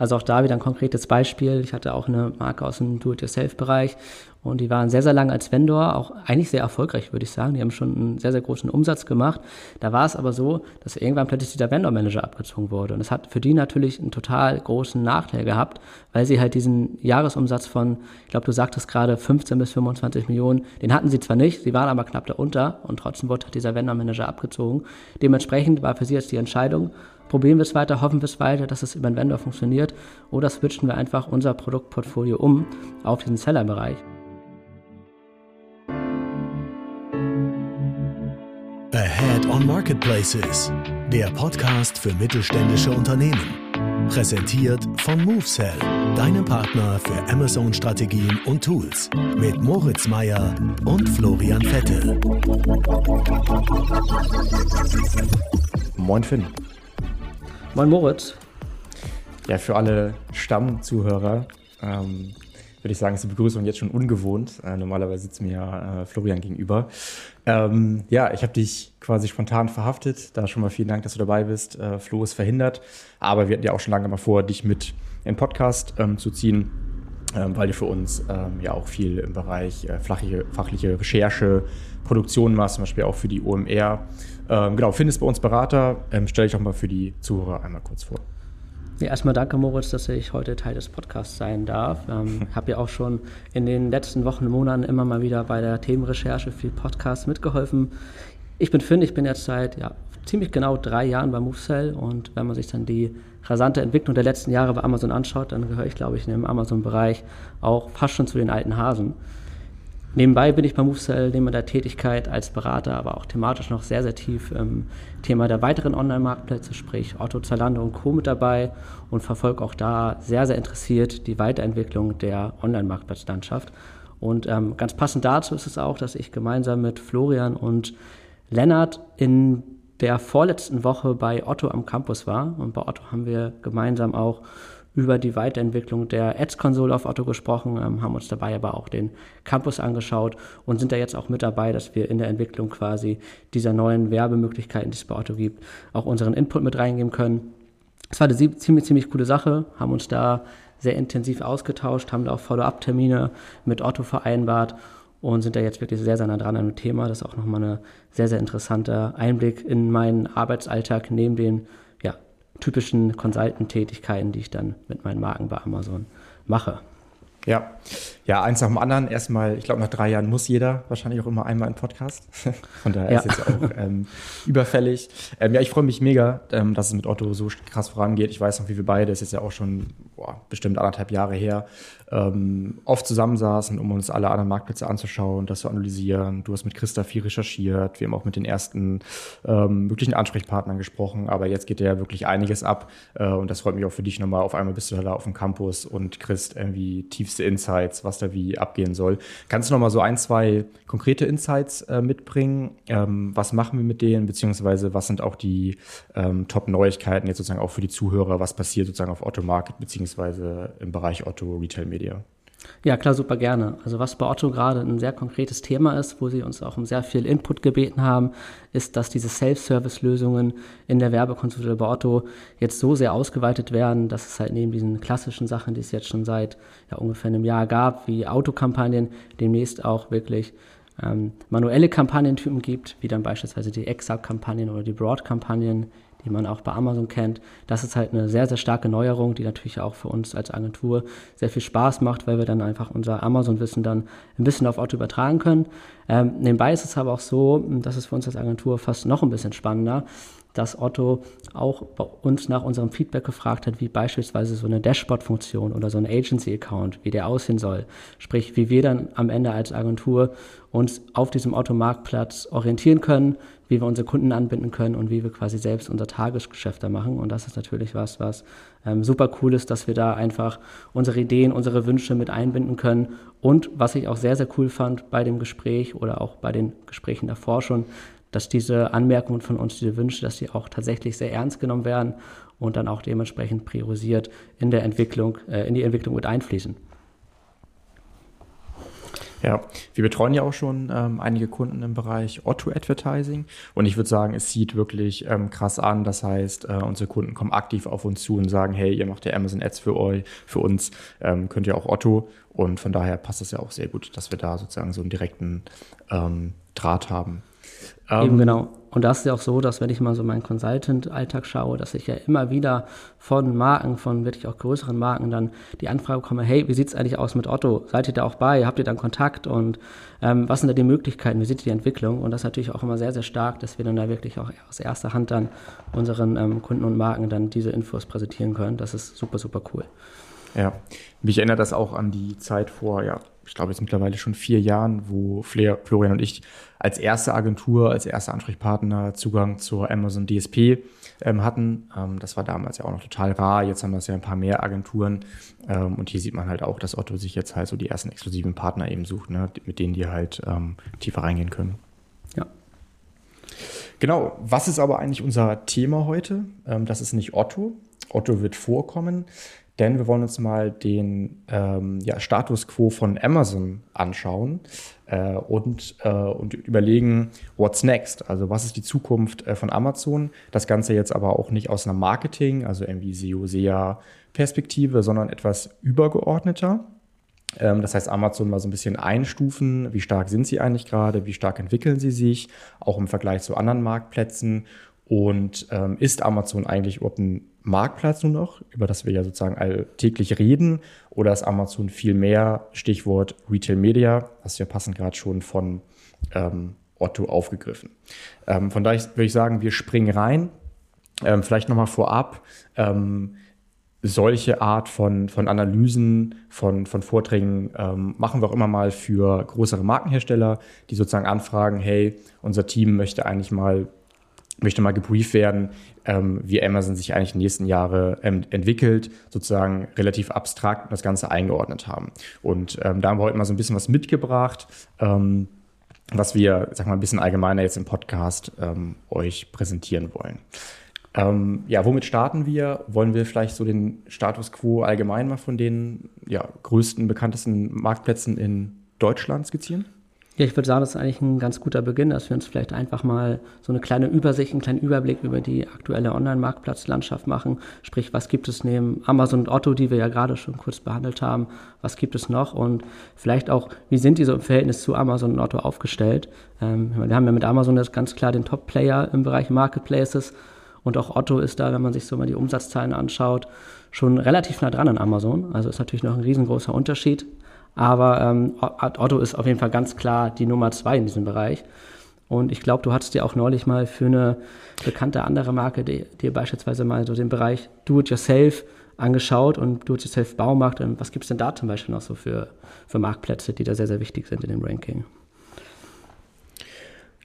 Also auch da wieder ein konkretes Beispiel. Ich hatte auch eine Marke aus dem Do-it-yourself-Bereich und die waren sehr, sehr lange als Vendor, auch eigentlich sehr erfolgreich, würde ich sagen. Die haben schon einen sehr, sehr großen Umsatz gemacht. Da war es aber so, dass irgendwann plötzlich dieser Vendor-Manager abgezogen wurde. Und es hat für die natürlich einen total großen Nachteil gehabt, weil sie halt diesen Jahresumsatz von, ich glaube, du sagtest gerade 15 bis 25 Millionen, den hatten sie zwar nicht, sie waren aber knapp darunter und trotzdem wurde halt dieser Vendor-Manager abgezogen. Dementsprechend war für sie jetzt die Entscheidung, probieren wir es weiter, hoffen wir es weiter, dass es über den Vendor funktioniert oder switchen wir einfach unser Produktportfolio um auf diesen Seller-Bereich. Ahead on Marketplaces, der Podcast für mittelständische Unternehmen. Präsentiert von MoveSell, deinem Partner für Amazon-Strategien und Tools. Mit Moritz Meyer und Florian Vettel. Moin Finn. Moin Moritz. Ja, für alle Stammzuhörer ähm, würde ich sagen, ist die Begrüßung jetzt schon ungewohnt. Äh, normalerweise sitzt mir ja äh, Florian gegenüber. Ähm, ja, ich habe dich quasi spontan verhaftet. Da schon mal vielen Dank, dass du dabei bist. Äh, Flo ist verhindert, aber wir hatten ja auch schon lange mal vor, dich mit in den Podcast ähm, zu ziehen, ähm, weil du für uns ähm, ja auch viel im Bereich äh, fachliche, fachliche Recherche, Produktion machst, zum Beispiel auch für die OMR. Ähm, genau, findest bei uns Berater. Ähm, stell dich doch mal für die Zuhörer einmal kurz vor. Ja, erstmal danke, Moritz, dass ich heute Teil des Podcasts sein darf. Ähm, habe ja auch schon in den letzten Wochen und Monaten immer mal wieder bei der Themenrecherche für Podcasts mitgeholfen. Ich bin Finn, ich bin jetzt seit ja, ziemlich genau drei Jahren bei MoveSell und wenn man sich dann die rasante Entwicklung der letzten Jahre bei Amazon anschaut, dann gehöre ich, glaube ich, im Amazon-Bereich auch fast schon zu den alten Hasen. Nebenbei bin ich bei MoveSell neben der Tätigkeit als Berater, aber auch thematisch noch sehr, sehr tief im Thema der weiteren Online-Marktplätze, sprich Otto, Zalando und Co. mit dabei und verfolge auch da sehr, sehr interessiert die Weiterentwicklung der Online-Marktplatzlandschaft. Und ähm, ganz passend dazu ist es auch, dass ich gemeinsam mit Florian und Lennart in der vorletzten Woche bei Otto am Campus war. Und bei Otto haben wir gemeinsam auch über die Weiterentwicklung der Ads-Konsole auf Otto gesprochen, ähm, haben uns dabei aber auch den Campus angeschaut und sind da jetzt auch mit dabei, dass wir in der Entwicklung quasi dieser neuen Werbemöglichkeiten, die es bei Otto gibt, auch unseren Input mit reingeben können. Es war eine ziemlich, ziemlich coole Sache, haben uns da sehr intensiv ausgetauscht, haben da auch Follow-up-Termine mit Otto vereinbart und sind da jetzt wirklich sehr, sehr nah dran an dem Thema. Das ist auch nochmal ein sehr, sehr interessanter Einblick in meinen Arbeitsalltag neben den typischen Consultant-Tätigkeiten, die ich dann mit meinen Marken bei Amazon mache. Ja, ja, eins nach dem anderen. Erstmal, ich glaube, nach drei Jahren muss jeder wahrscheinlich auch immer einmal einen Podcast. Von daher ja. ist jetzt auch ähm, überfällig. Ähm, ja, ich freue mich mega, ähm, dass es mit Otto so krass vorangeht. Ich weiß noch, wie wir beide, das ist ja auch schon boah, bestimmt anderthalb Jahre her, ähm, oft zusammensaßen, um uns alle anderen Marktplätze anzuschauen, das zu analysieren. Du hast mit Christa viel recherchiert. Wir haben auch mit den ersten ähm, möglichen Ansprechpartnern gesprochen. Aber jetzt geht ja wirklich einiges ab. Äh, und das freut mich auch für dich nochmal. Auf einmal bist du da auf dem Campus und kriegst irgendwie tiefste Insights, was da wie abgehen soll. Kannst du nochmal so ein, zwei konkrete Insights äh, mitbringen? Ähm, was machen wir mit denen? Beziehungsweise was sind auch die ähm, Top-Neuigkeiten jetzt sozusagen auch für die Zuhörer? Was passiert sozusagen auf Otto Market beziehungsweise im Bereich Otto Retail Media? Ja, klar, super gerne. Also was bei Otto gerade ein sehr konkretes Thema ist, wo sie uns auch um sehr viel Input gebeten haben, ist, dass diese Self-Service-Lösungen in der Werbekonsole bei Otto jetzt so sehr ausgeweitet werden, dass es halt neben diesen klassischen Sachen, die es jetzt schon seit ja, ungefähr einem Jahr gab, wie Autokampagnen, demnächst auch wirklich ähm, manuelle Kampagnentypen gibt, wie dann beispielsweise die Exab-Kampagnen oder die Broad-Kampagnen, die man auch bei Amazon kennt. Das ist halt eine sehr, sehr starke Neuerung, die natürlich auch für uns als Agentur sehr viel Spaß macht, weil wir dann einfach unser Amazon-Wissen dann ein bisschen auf Auto übertragen können. Ähm, nebenbei ist es aber auch so, das ist für uns als Agentur fast noch ein bisschen spannender, dass Otto auch bei uns nach unserem Feedback gefragt hat, wie beispielsweise so eine Dashboard-Funktion oder so ein Agency-Account, wie der aussehen soll. Sprich, wie wir dann am Ende als Agentur uns auf diesem Otto-Marktplatz orientieren können, wie wir unsere Kunden anbinden können und wie wir quasi selbst unser Tagesgeschäft da machen. Und das ist natürlich was, was ähm, super cool ist, dass wir da einfach unsere Ideen, unsere Wünsche mit einbinden können. Und was ich auch sehr, sehr cool fand bei dem Gespräch oder auch bei den Gesprächen davor schon, dass diese Anmerkungen von uns, diese Wünsche, dass die auch tatsächlich sehr ernst genommen werden und dann auch dementsprechend priorisiert in der Entwicklung, äh, in die Entwicklung mit einfließen. Ja, wir betreuen ja auch schon ähm, einige Kunden im Bereich Otto-Advertising und ich würde sagen, es sieht wirklich ähm, krass an. Das heißt, äh, unsere Kunden kommen aktiv auf uns zu und sagen, hey, ihr macht ja Amazon Ads für euch, für uns, ähm, könnt ihr auch Otto und von daher passt es ja auch sehr gut, dass wir da sozusagen so einen direkten ähm, Draht haben. Eben ähm, genau. Und das ist ja auch so, dass wenn ich mal so meinen Consultant-Alltag schaue, dass ich ja immer wieder von Marken, von wirklich auch größeren Marken dann die Anfrage bekomme, hey, wie sieht es eigentlich aus mit Otto? Seid ihr da auch bei? Habt ihr dann Kontakt? Und ähm, was sind da die Möglichkeiten? Wie sieht die Entwicklung? Und das ist natürlich auch immer sehr, sehr stark, dass wir dann da wirklich auch aus erster Hand dann unseren ähm, Kunden und Marken dann diese Infos präsentieren können. Das ist super, super cool. Ja, mich erinnert das auch an die Zeit vor, ja, ich glaube jetzt mittlerweile schon vier Jahren, wo Florian und ich als erste Agentur, als erster Ansprechpartner Zugang zur Amazon DSP ähm, hatten. Ähm, das war damals ja auch noch total rar. Jetzt haben wir ja ein paar mehr Agenturen. Ähm, und hier sieht man halt auch, dass Otto sich jetzt halt so die ersten exklusiven Partner eben sucht, ne, mit denen die halt ähm, tiefer reingehen können. Ja. Genau. Was ist aber eigentlich unser Thema heute? Ähm, das ist nicht Otto. Otto wird vorkommen denn wir wollen uns mal den ähm, ja, Status quo von Amazon anschauen äh, und, äh, und überlegen, what's next? Also was ist die Zukunft äh, von Amazon? Das Ganze jetzt aber auch nicht aus einer Marketing, also irgendwie SEO, SEA Perspektive, sondern etwas übergeordneter. Ähm, das heißt, Amazon mal so ein bisschen einstufen, wie stark sind sie eigentlich gerade, wie stark entwickeln sie sich, auch im Vergleich zu anderen Marktplätzen. Und ähm, ist Amazon eigentlich überhaupt ein Marktplatz nur noch, über das wir ja sozusagen alltäglich reden, oder ist Amazon viel mehr, Stichwort Retail Media, hast du ja passend gerade schon von ähm, Otto aufgegriffen. Ähm, von daher würde ich sagen, wir springen rein. Ähm, vielleicht nochmal vorab, ähm, solche Art von, von Analysen, von, von Vorträgen ähm, machen wir auch immer mal für größere Markenhersteller, die sozusagen anfragen, hey, unser Team möchte eigentlich mal möchte mal gebrieft werden, ähm, wie Amazon sich eigentlich in den nächsten Jahren ähm, entwickelt, sozusagen relativ abstrakt das Ganze eingeordnet haben. Und ähm, da haben wir heute mal so ein bisschen was mitgebracht, ähm, was wir, sag mal, ein bisschen allgemeiner jetzt im Podcast ähm, euch präsentieren wollen. Ähm, ja, womit starten wir? Wollen wir vielleicht so den Status quo allgemein mal von den ja, größten, bekanntesten Marktplätzen in Deutschland skizzieren? Ja, ich würde sagen, das ist eigentlich ein ganz guter Beginn, dass wir uns vielleicht einfach mal so eine kleine Übersicht, einen kleinen Überblick über die aktuelle Online-Marktplatzlandschaft machen. Sprich, was gibt es neben Amazon und Otto, die wir ja gerade schon kurz behandelt haben, was gibt es noch und vielleicht auch, wie sind die so im Verhältnis zu Amazon und Otto aufgestellt? Ähm, wir haben ja mit Amazon das ganz klar den Top-Player im Bereich Marketplaces und auch Otto ist da, wenn man sich so mal die Umsatzzahlen anschaut, schon relativ nah dran an Amazon. Also ist natürlich noch ein riesengroßer Unterschied. Aber ähm, Otto ist auf jeden Fall ganz klar die Nummer zwei in diesem Bereich. Und ich glaube, du hattest dir auch neulich mal für eine bekannte andere Marke dir beispielsweise mal so den Bereich Do-it-yourself angeschaut und Do-it-yourself Baumarkt. Und was gibt es denn da zum Beispiel noch so für, für Marktplätze, die da sehr, sehr wichtig sind in dem Ranking?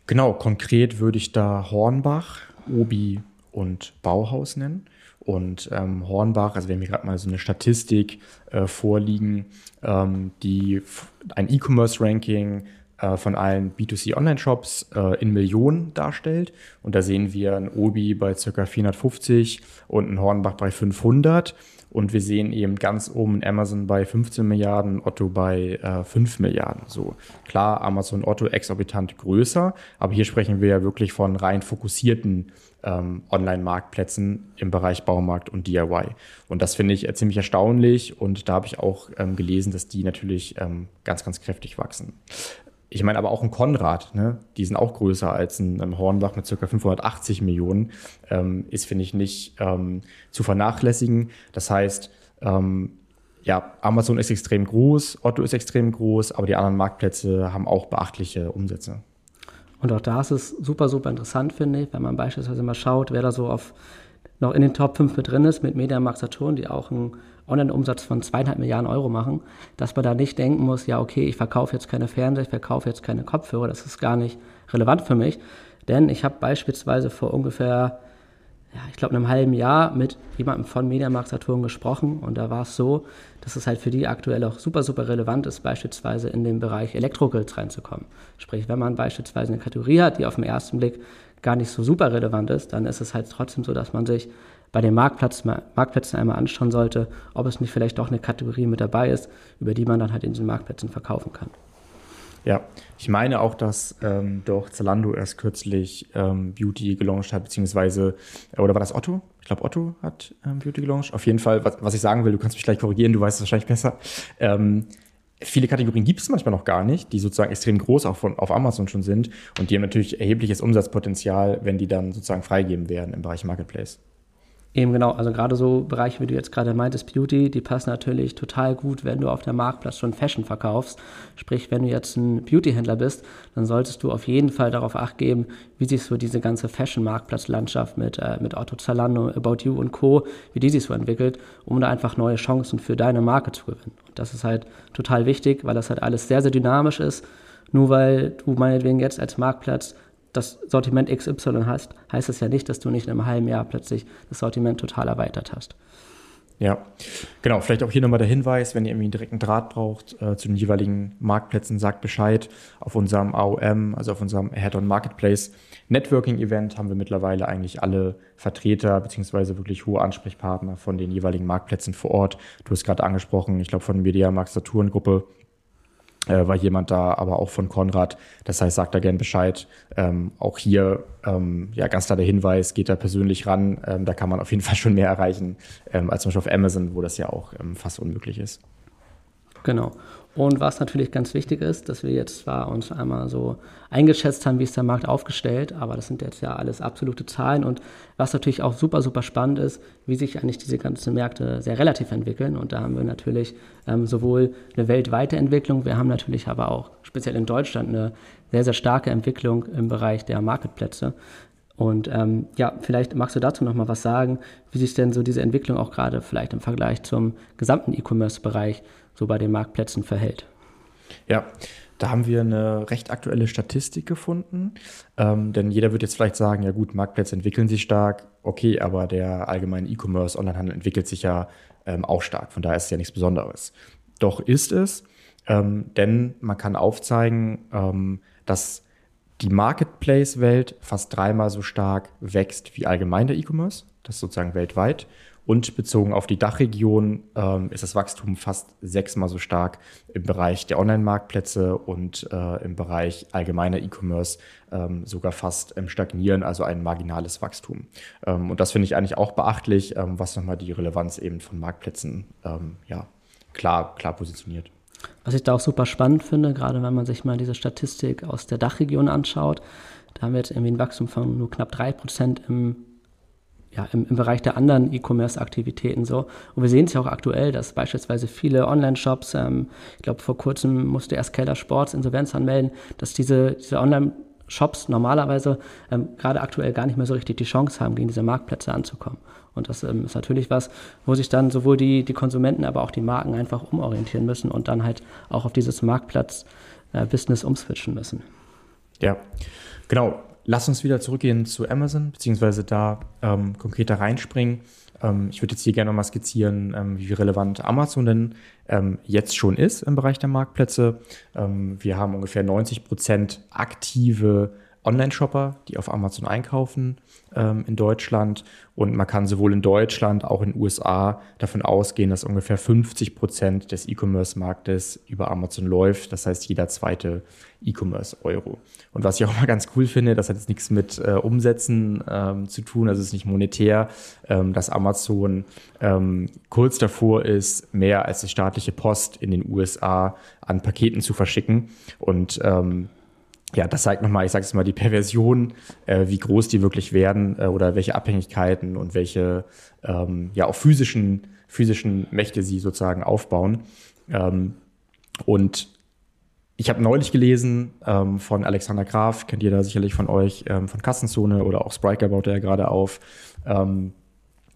Genau, konkret würde ich da Hornbach, Obi und Bauhaus nennen. Und ähm, Hornbach, also wir haben hier gerade mal so eine Statistik äh, vorliegen, ähm, die ein E-Commerce-Ranking äh, von allen B2C-Online-Shops äh, in Millionen darstellt. Und da sehen wir ein Obi bei ca. 450 und ein Hornbach bei 500. Und wir sehen eben ganz oben Amazon bei 15 Milliarden, Otto bei äh, 5 Milliarden. So klar, Amazon Otto exorbitant größer, aber hier sprechen wir ja wirklich von rein fokussierten ähm, Online-Marktplätzen im Bereich Baumarkt und DIY. Und das finde ich äh, ziemlich erstaunlich und da habe ich auch ähm, gelesen, dass die natürlich ähm, ganz, ganz kräftig wachsen. Ich meine aber auch ein Konrad, ne? die sind auch größer als ein, ein Hornbach mit ca. 580 Millionen, ähm, ist, finde ich, nicht ähm, zu vernachlässigen. Das heißt, ähm, ja, Amazon ist extrem groß, Otto ist extrem groß, aber die anderen Marktplätze haben auch beachtliche Umsätze. Und auch da ist es super, super interessant, finde ich, wenn man beispielsweise mal schaut, wer da so auf noch in den Top 5 mit drin ist, mit Mediamarkt Saturn, die auch einen Online-Umsatz von zweieinhalb Milliarden Euro machen, dass man da nicht denken muss, ja, okay, ich verkaufe jetzt keine Fernseher, ich verkaufe jetzt keine Kopfhörer, das ist gar nicht relevant für mich. Denn ich habe beispielsweise vor ungefähr ja, ich glaube, einem halben Jahr mit jemandem von Mediamarkt Saturn gesprochen und da war es so, dass es halt für die aktuell auch super, super relevant ist, beispielsweise in den Bereich Elektrogrills reinzukommen. Sprich, wenn man beispielsweise eine Kategorie hat, die auf den ersten Blick gar nicht so super relevant ist, dann ist es halt trotzdem so, dass man sich bei den Marktplatz, Marktplätzen einmal anschauen sollte, ob es nicht vielleicht doch eine Kategorie mit dabei ist, über die man dann halt in diesen Marktplätzen verkaufen kann. Ja, ich meine auch, dass ähm, doch Zalando erst kürzlich ähm, Beauty gelauncht hat, beziehungsweise, äh, oder war das Otto? Ich glaube, Otto hat ähm, Beauty gelauncht. Auf jeden Fall, was, was ich sagen will, du kannst mich gleich korrigieren, du weißt es wahrscheinlich besser. Ähm, viele Kategorien gibt es manchmal noch gar nicht, die sozusagen extrem groß auch von, auf Amazon schon sind. Und die haben natürlich erhebliches Umsatzpotenzial, wenn die dann sozusagen freigegeben werden im Bereich Marketplace. Eben genau, also gerade so Bereiche, wie du jetzt gerade meintest, Beauty, die passen natürlich total gut, wenn du auf der Marktplatz schon Fashion verkaufst. Sprich, wenn du jetzt ein Beauty-Händler bist, dann solltest du auf jeden Fall darauf acht geben, wie sich so diese ganze Fashion-Marktplatzlandschaft mit, äh, mit Otto Zalando, About You und Co., wie die sich so entwickelt, um da einfach neue Chancen für deine Marke zu gewinnen. Und das ist halt total wichtig, weil das halt alles sehr, sehr dynamisch ist. Nur weil du meinetwegen jetzt als Marktplatz das Sortiment XY hast, heißt es ja nicht, dass du nicht in einem halben Jahr plötzlich das Sortiment total erweitert hast. Ja, genau. Vielleicht auch hier nochmal der Hinweis, wenn ihr irgendwie einen direkten Draht braucht äh, zu den jeweiligen Marktplätzen, sagt Bescheid. Auf unserem AOM, also auf unserem Head-on Marketplace Networking Event haben wir mittlerweile eigentlich alle Vertreter beziehungsweise wirklich hohe Ansprechpartner von den jeweiligen Marktplätzen vor Ort. Du hast gerade angesprochen, ich glaube von Media Markt Saturn Gruppe äh, war jemand da, aber auch von Konrad. Das heißt, sagt da gern Bescheid. Ähm, auch hier ähm, ja ganz klar der Hinweis, geht da persönlich ran. Ähm, da kann man auf jeden Fall schon mehr erreichen ähm, als zum Beispiel auf Amazon, wo das ja auch ähm, fast unmöglich ist. Genau. Und was natürlich ganz wichtig ist, dass wir jetzt zwar uns einmal so eingeschätzt haben, wie ist der Markt aufgestellt, aber das sind jetzt ja alles absolute Zahlen. Und was natürlich auch super, super spannend ist, wie sich eigentlich diese ganzen Märkte sehr relativ entwickeln. Und da haben wir natürlich ähm, sowohl eine weltweite Entwicklung, wir haben natürlich aber auch speziell in Deutschland eine sehr, sehr starke Entwicklung im Bereich der Marketplätze. Und ähm, ja, vielleicht magst du dazu noch mal was sagen, wie sich denn so diese Entwicklung auch gerade vielleicht im Vergleich zum gesamten E-Commerce-Bereich so bei den Marktplätzen verhält. Ja, da haben wir eine recht aktuelle Statistik gefunden. Ähm, denn jeder wird jetzt vielleicht sagen, ja gut, Marktplätze entwickeln sich stark, okay, aber der allgemeine E-Commerce, Onlinehandel entwickelt sich ja ähm, auch stark. Von daher ist es ja nichts Besonderes. Doch ist es, ähm, denn man kann aufzeigen, ähm, dass die Marketplace-Welt fast dreimal so stark wächst wie allgemein der E-Commerce. Das ist sozusagen weltweit. Und bezogen auf die Dachregion ähm, ist das Wachstum fast sechsmal so stark im Bereich der Online-Marktplätze und äh, im Bereich allgemeiner E-Commerce ähm, sogar fast im Stagnieren, also ein marginales Wachstum. Ähm, und das finde ich eigentlich auch beachtlich, ähm, was nochmal die Relevanz eben von Marktplätzen ähm, ja, klar, klar positioniert. Was ich da auch super spannend finde, gerade wenn man sich mal diese Statistik aus der Dachregion anschaut, da haben wir jetzt irgendwie ein Wachstum von nur knapp drei Prozent im ja, im, im Bereich der anderen E-Commerce-Aktivitäten so. Und wir sehen es ja auch aktuell, dass beispielsweise viele Online-Shops, ähm, ich glaube vor kurzem musste erst Keller Sports Insolvenz anmelden, dass diese, diese Online-Shops normalerweise ähm, gerade aktuell gar nicht mehr so richtig die Chance haben, gegen diese Marktplätze anzukommen. Und das ähm, ist natürlich was, wo sich dann sowohl die, die Konsumenten, aber auch die Marken einfach umorientieren müssen und dann halt auch auf dieses Marktplatz-Business äh, umswitchen müssen. Ja, genau. Lass uns wieder zurückgehen zu Amazon, beziehungsweise da ähm, konkreter reinspringen. Ähm, ich würde jetzt hier gerne mal skizzieren, ähm, wie relevant Amazon denn ähm, jetzt schon ist im Bereich der Marktplätze. Ähm, wir haben ungefähr 90 Prozent aktive Online-Shopper, die auf Amazon einkaufen ähm, in Deutschland. Und man kann sowohl in Deutschland, auch in den USA davon ausgehen, dass ungefähr 50 Prozent des E-Commerce-Marktes über Amazon läuft. Das heißt, jeder zweite E-Commerce-Euro. Und was ich auch mal ganz cool finde, das hat jetzt nichts mit äh, Umsätzen ähm, zu tun, also es ist nicht monetär, ähm, dass Amazon ähm, kurz davor ist, mehr als die staatliche Post in den USA an Paketen zu verschicken. Und ähm, ja, das zeigt nochmal, ich sage jetzt mal, die Perversion, äh, wie groß die wirklich werden äh, oder welche Abhängigkeiten und welche ähm, ja auch physischen, physischen Mächte sie sozusagen aufbauen. Ähm, und ich habe neulich gelesen ähm, von Alexander Graf, kennt ihr da sicherlich von euch, ähm, von Kassenzone oder auch Spriker baut er ja gerade auf. Ähm,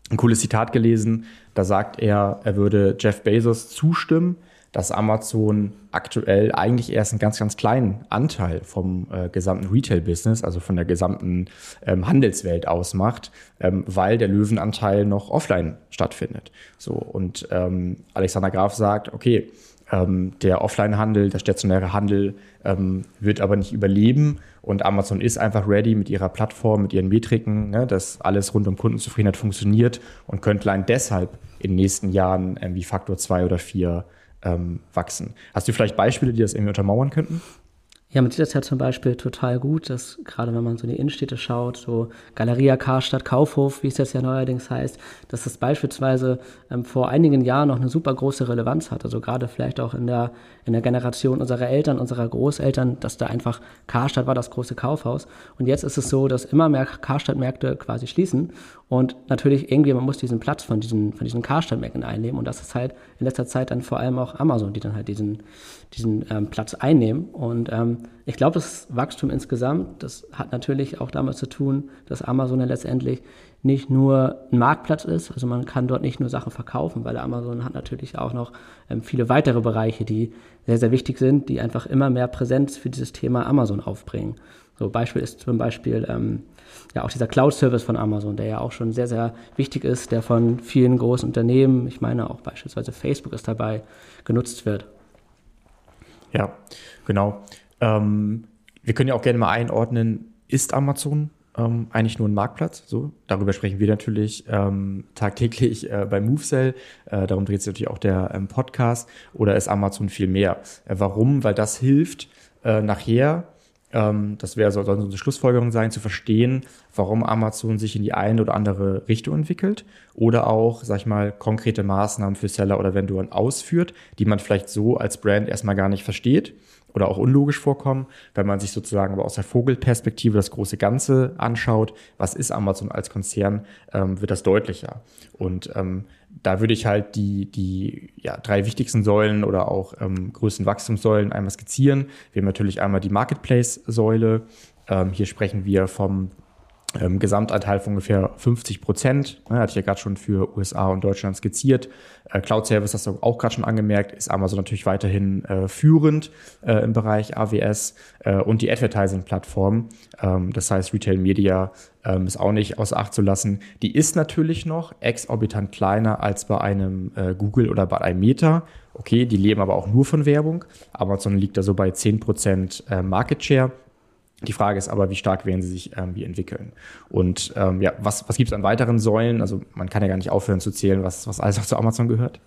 ein cooles Zitat gelesen, da sagt er, er würde Jeff Bezos zustimmen, dass Amazon aktuell eigentlich erst einen ganz, ganz kleinen Anteil vom äh, gesamten Retail-Business, also von der gesamten ähm, Handelswelt ausmacht, ähm, weil der Löwenanteil noch offline stattfindet. So und ähm, Alexander Graf sagt, okay, ähm, der Offline-Handel, der stationäre Handel ähm, wird aber nicht überleben und Amazon ist einfach ready mit ihrer Plattform, mit ihren Metriken, ne, dass alles rund um Kundenzufriedenheit funktioniert und könnte allein deshalb in den nächsten Jahren wie Faktor zwei oder vier ähm, wachsen. Hast du vielleicht Beispiele, die das irgendwie untermauern könnten? Ja, man sieht das ja zum Beispiel total gut, dass gerade wenn man so in die Innenstädte schaut, so Galeria Karstadt Kaufhof, wie es jetzt ja neuerdings heißt, dass das beispielsweise ähm, vor einigen Jahren noch eine super große Relevanz hat. Also gerade vielleicht auch in der, in der Generation unserer Eltern, unserer Großeltern, dass da einfach Karstadt war das große Kaufhaus. Und jetzt ist es so, dass immer mehr Karstadt-Märkte quasi schließen. Und natürlich irgendwie, man muss diesen Platz von diesen, von diesen Karstadt-Märkten einnehmen. Und das ist halt in letzter Zeit dann vor allem auch Amazon, die dann halt diesen, diesen ähm, Platz einnehmen. Und ähm, ich glaube, das Wachstum insgesamt, das hat natürlich auch damit zu tun, dass Amazon ja letztendlich nicht nur ein Marktplatz ist, also man kann dort nicht nur Sachen verkaufen, weil Amazon hat natürlich auch noch ähm, viele weitere Bereiche, die sehr, sehr wichtig sind, die einfach immer mehr Präsenz für dieses Thema Amazon aufbringen. So Beispiel ist zum Beispiel ähm, ja auch dieser Cloud-Service von Amazon, der ja auch schon sehr, sehr wichtig ist, der von vielen großen Unternehmen, ich meine auch beispielsweise Facebook ist dabei, genutzt wird. Ja, genau. Ähm, wir können ja auch gerne mal einordnen, ist Amazon ähm, eigentlich nur ein Marktplatz? So, darüber sprechen wir natürlich ähm, tagtäglich äh, bei MoveSell. Äh, darum dreht sich natürlich auch der ähm, Podcast. Oder ist Amazon viel mehr? Äh, warum? Weil das hilft äh, nachher ähm, das wäre so, eine Schlussfolgerung sein, zu verstehen, warum Amazon sich in die eine oder andere Richtung entwickelt oder auch, sag ich mal, konkrete Maßnahmen für Seller oder Vendoren ausführt, die man vielleicht so als Brand erstmal gar nicht versteht oder auch unlogisch vorkommen, wenn man sich sozusagen aber aus der Vogelperspektive das große Ganze anschaut, was ist Amazon als Konzern, ähm, wird das deutlicher. Und ähm, da würde ich halt die, die ja, drei wichtigsten Säulen oder auch ähm, größten Wachstumssäulen einmal skizzieren. Wir haben natürlich einmal die Marketplace-Säule. Ähm, hier sprechen wir vom ähm, Gesamtanteil von ungefähr 50 Prozent. Ja, hatte ich ja gerade schon für USA und Deutschland skizziert. Äh, Cloud Service, hast du auch gerade schon angemerkt, ist Amazon natürlich weiterhin äh, führend äh, im Bereich AWS äh, und die Advertising-Plattform, ähm, das heißt Retail Media, ähm, ist auch nicht außer Acht zu lassen. Die ist natürlich noch exorbitant kleiner als bei einem äh, Google oder bei einem Meta. Okay, die leben aber auch nur von Werbung. Amazon liegt da so bei 10 Prozent äh, Market Share. Die Frage ist aber, wie stark werden sie sich irgendwie entwickeln? Und ähm, ja, was, was gibt es an weiteren Säulen? Also man kann ja gar nicht aufhören zu zählen, was, was alles noch zu Amazon gehört.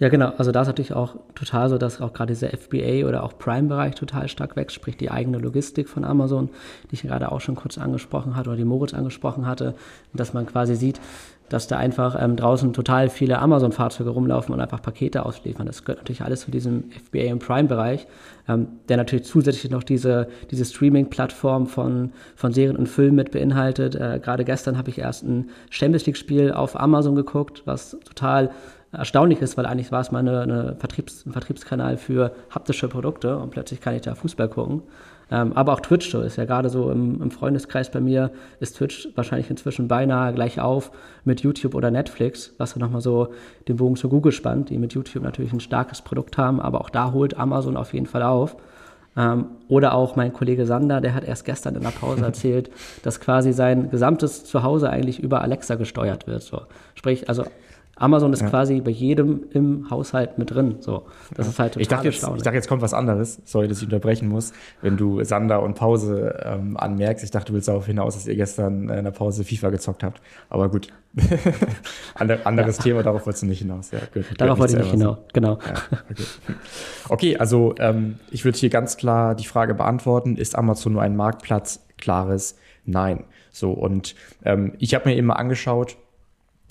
Ja, genau. Also da ist natürlich auch total so, dass auch gerade dieser FBA oder auch Prime-Bereich total stark wächst, sprich die eigene Logistik von Amazon, die ich gerade auch schon kurz angesprochen hatte oder die Moritz angesprochen hatte, dass man quasi sieht, dass da einfach ähm, draußen total viele Amazon-Fahrzeuge rumlaufen und einfach Pakete ausliefern. Das gehört natürlich alles zu diesem FBA und Prime-Bereich, ähm, der natürlich zusätzlich noch diese, diese Streaming-Plattform von, von Serien und Filmen mit beinhaltet. Äh, Gerade gestern habe ich erst ein Champions League-Spiel auf Amazon geguckt, was total erstaunlich ist, weil eigentlich war es mal eine, eine Vertriebs-, ein Vertriebskanal für haptische Produkte und plötzlich kann ich da Fußball gucken. Ähm, aber auch Twitch so ist ja gerade so im, im, Freundeskreis bei mir, ist Twitch wahrscheinlich inzwischen beinahe gleich auf mit YouTube oder Netflix, was dann nochmal so den Bogen zu Google spannt, die mit YouTube natürlich ein starkes Produkt haben, aber auch da holt Amazon auf jeden Fall auf. Ähm, oder auch mein Kollege Sander, der hat erst gestern in der Pause erzählt, dass quasi sein gesamtes Zuhause eigentlich über Alexa gesteuert wird. So. Sprich, also Amazon ist ja. quasi bei jedem im Haushalt mit drin. So, das ja. ist halt total ich dachte, jetzt, ich dachte, jetzt kommt was anderes. Sorry, dass ich unterbrechen muss. Wenn du Sander und Pause ähm, anmerkst, ich dachte, du willst darauf hinaus, dass ihr gestern in der Pause FIFA gezockt habt. Aber gut. Ander, anderes ja. Thema, darauf wolltest du nicht hinaus. Ja, gut, darauf wollte ich nicht hinaus, genau. okay. okay, also ähm, ich würde hier ganz klar die Frage beantworten, ist Amazon nur ein Marktplatz? Klares Nein. So, und ähm, ich habe mir eben mal angeschaut,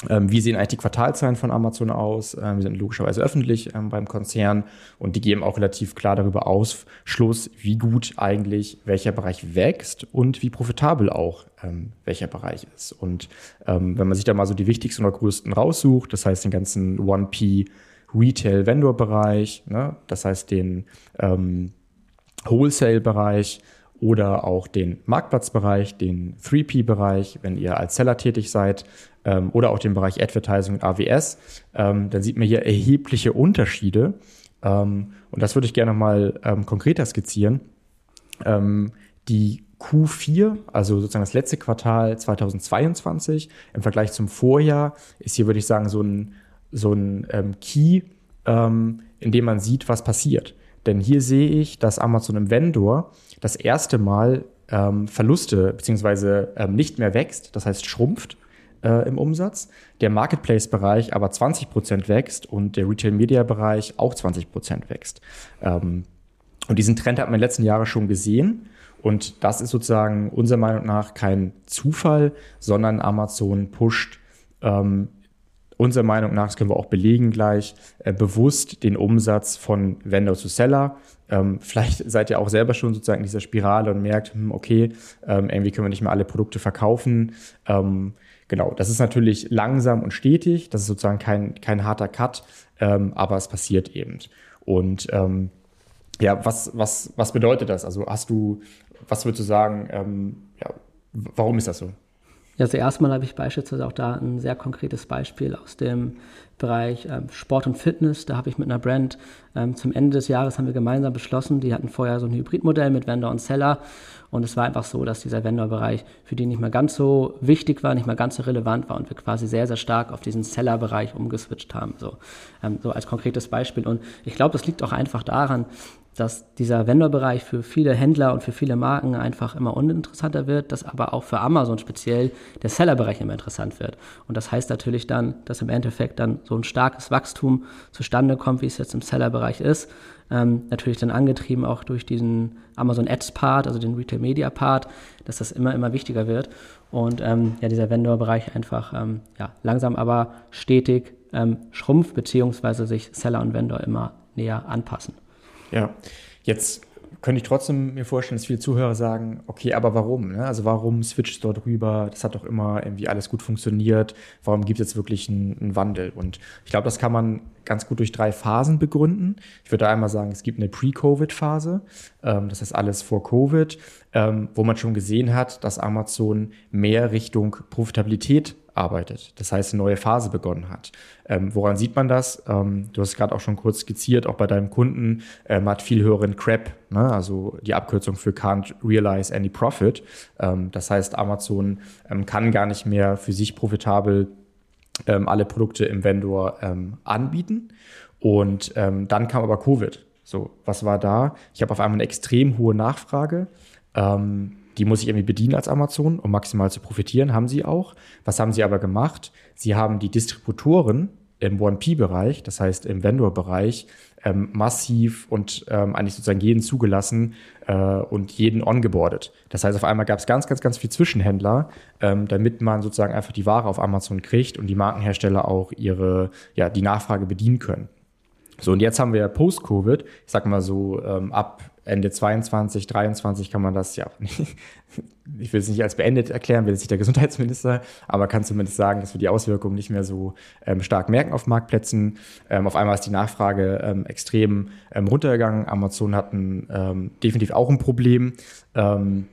wie sehen eigentlich die Quartalzahlen von Amazon aus? Ähm, wir sind logischerweise öffentlich ähm, beim Konzern und die geben auch relativ klar darüber Ausschluss, wie gut eigentlich welcher Bereich wächst und wie profitabel auch welcher Bereich ist. Und wenn man sich da mal so die wichtigsten oder größten raussucht, das heißt den ganzen 1P Retail-Vendor-Bereich, ne? das heißt den ähm, Wholesale-Bereich, oder auch den Marktplatzbereich, den 3P-Bereich, wenn ihr als Seller tätig seid, ähm, oder auch den Bereich Advertising und AWS, ähm, dann sieht man hier erhebliche Unterschiede. Ähm, und das würde ich gerne mal ähm, konkreter skizzieren. Ähm, die Q4, also sozusagen das letzte Quartal 2022 im Vergleich zum Vorjahr, ist hier, würde ich sagen, so ein, so ein ähm, Key, in dem man sieht, was passiert. Denn hier sehe ich, dass Amazon im Vendor das erste Mal ähm, Verluste beziehungsweise ähm, nicht mehr wächst, das heißt schrumpft äh, im Umsatz. Der Marketplace-Bereich aber 20 Prozent wächst und der Retail-Media-Bereich auch 20 Prozent wächst. Ähm, Und diesen Trend hat man in den letzten Jahren schon gesehen. Und das ist sozusagen unserer Meinung nach kein Zufall, sondern Amazon pusht ähm, unserer Meinung nach, das können wir auch belegen gleich, äh, bewusst den Umsatz von Vendor zu Seller. Ähm, vielleicht seid ihr auch selber schon sozusagen in dieser Spirale und merkt, hm, okay, ähm, irgendwie können wir nicht mehr alle Produkte verkaufen. Ähm, genau, das ist natürlich langsam und stetig, das ist sozusagen kein, kein harter Cut, ähm, aber es passiert eben. Und ähm, ja, was, was, was bedeutet das? Also hast du, was würdest du sagen, ähm, ja, warum ist das so? Ja, also erstmal habe ich beispielsweise auch da ein sehr konkretes Beispiel aus dem Bereich ähm, Sport und Fitness. Da habe ich mit einer Brand ähm, zum Ende des Jahres haben wir gemeinsam beschlossen, die hatten vorher so ein Hybridmodell mit Vendor und Seller und es war einfach so, dass dieser Vendor-Bereich für die nicht mehr ganz so wichtig war, nicht mehr ganz so relevant war und wir quasi sehr, sehr stark auf diesen Seller-Bereich umgeswitcht haben. So, ähm, so als konkretes Beispiel. Und ich glaube, das liegt auch einfach daran, dass dieser Vendor-Bereich für viele Händler und für viele Marken einfach immer uninteressanter wird, dass aber auch für Amazon speziell der Seller-Bereich immer interessant wird. Und das heißt natürlich dann, dass im Endeffekt dann so ein starkes Wachstum zustande kommt, wie es jetzt im Seller-Bereich ist. Ähm, natürlich dann angetrieben auch durch diesen Amazon Ads-Part, also den Retail-Media-Part, dass das immer, immer wichtiger wird. Und ähm, ja, dieser Vendor-Bereich einfach ähm, ja, langsam aber stetig ähm, schrumpft, beziehungsweise sich Seller und Vendor immer näher anpassen. Ja, jetzt könnte ich trotzdem mir vorstellen, dass viele Zuhörer sagen, okay, aber warum? Ne? Also warum switcht dort rüber? Das hat doch immer irgendwie alles gut funktioniert. Warum gibt es jetzt wirklich einen, einen Wandel? Und ich glaube, das kann man ganz gut durch drei Phasen begründen. Ich würde einmal sagen, es gibt eine Pre-Covid-Phase, ähm, das ist alles vor Covid, ähm, wo man schon gesehen hat, dass Amazon mehr Richtung Profitabilität arbeitet. Das heißt, eine neue Phase begonnen hat. Ähm, woran sieht man das? Ähm, du hast gerade auch schon kurz skizziert, auch bei deinem Kunden ähm, hat viel höheren CRAP, ne? also die Abkürzung für Can't Realize Any Profit. Ähm, das heißt, Amazon ähm, kann gar nicht mehr für sich profitabel ähm, alle Produkte im Vendor anbieten. Und dann kam aber Covid. So, was war da? Ich habe auf einmal eine extrem hohe Nachfrage. Ähm, die muss ich irgendwie bedienen als Amazon, um maximal zu profitieren, haben sie auch. Was haben sie aber gemacht? Sie haben die Distributoren im 1P-Bereich, das heißt im Vendor-Bereich, ähm, massiv und ähm, eigentlich sozusagen jeden zugelassen äh, und jeden ongeboardet. Das heißt, auf einmal gab es ganz, ganz, ganz viel Zwischenhändler, ähm, damit man sozusagen einfach die Ware auf Amazon kriegt und die Markenhersteller auch ihre, ja, die Nachfrage bedienen können. So, und jetzt haben wir Post-Covid, ich sag mal so, ähm, ab Ende 22, 23 kann man das ja, ich will es nicht als beendet erklären, will jetzt nicht der Gesundheitsminister, aber kann zumindest sagen, dass wir die Auswirkungen nicht mehr so ähm, stark merken auf Marktplätzen. Ähm, auf einmal ist die Nachfrage ähm, extrem ähm, runtergegangen. Amazon hat ein, ähm, definitiv auch ein Problem. Ähm,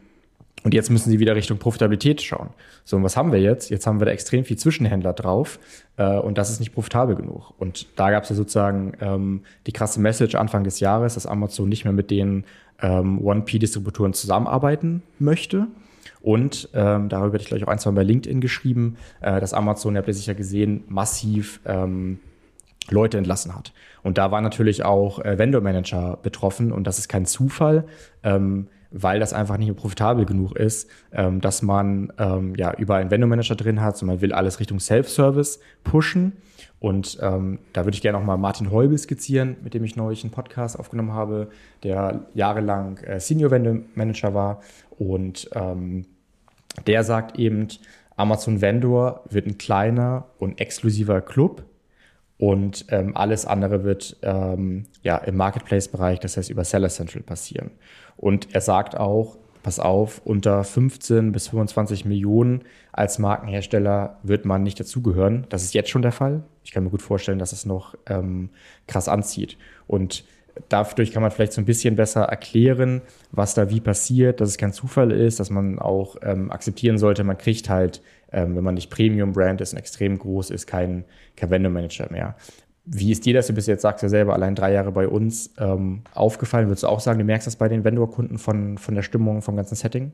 und jetzt müssen sie wieder Richtung Profitabilität schauen. So, und was haben wir jetzt? Jetzt haben wir da extrem viel Zwischenhändler drauf äh, und das ist nicht profitabel genug. Und da gab es ja sozusagen ähm, die krasse Message Anfang des Jahres, dass Amazon nicht mehr mit den ähm, 1P-Distributoren zusammenarbeiten möchte. Und ähm, darüber hatte ich gleich auch ein, zwei Mal bei LinkedIn geschrieben, äh, dass Amazon, ihr habt ihr sicher gesehen, massiv ähm, Leute entlassen hat. Und da war natürlich auch äh, Vendor Manager betroffen und das ist kein Zufall. Ähm, weil das einfach nicht profitabel genug ist, ähm, dass man ähm, ja überall einen Vendor-Manager drin hat, sondern man will alles Richtung Self-Service pushen. Und ähm, da würde ich gerne auch mal Martin Heubel skizzieren, mit dem ich neulich einen Podcast aufgenommen habe, der jahrelang äh, Senior Vendor Manager war. Und ähm, der sagt eben, Amazon Vendor wird ein kleiner und exklusiver Club, und ähm, alles andere wird ähm, ja im Marketplace-Bereich, das heißt über Seller Central passieren. Und er sagt auch, pass auf, unter 15 bis 25 Millionen als Markenhersteller wird man nicht dazugehören. Das ist jetzt schon der Fall. Ich kann mir gut vorstellen, dass es noch ähm, krass anzieht. Und dadurch kann man vielleicht so ein bisschen besser erklären, was da wie passiert, dass es kein Zufall ist, dass man auch ähm, akzeptieren sollte, man kriegt halt ähm, wenn man nicht Premium-Brand ist und extrem groß ist, kein, kein Vendor-Manager mehr. Wie ist dir das? Du bist jetzt, sagst ja selber, allein drei Jahre bei uns ähm, aufgefallen. Würdest du auch sagen, du merkst das bei den Vendor-Kunden von, von der Stimmung, vom ganzen Setting?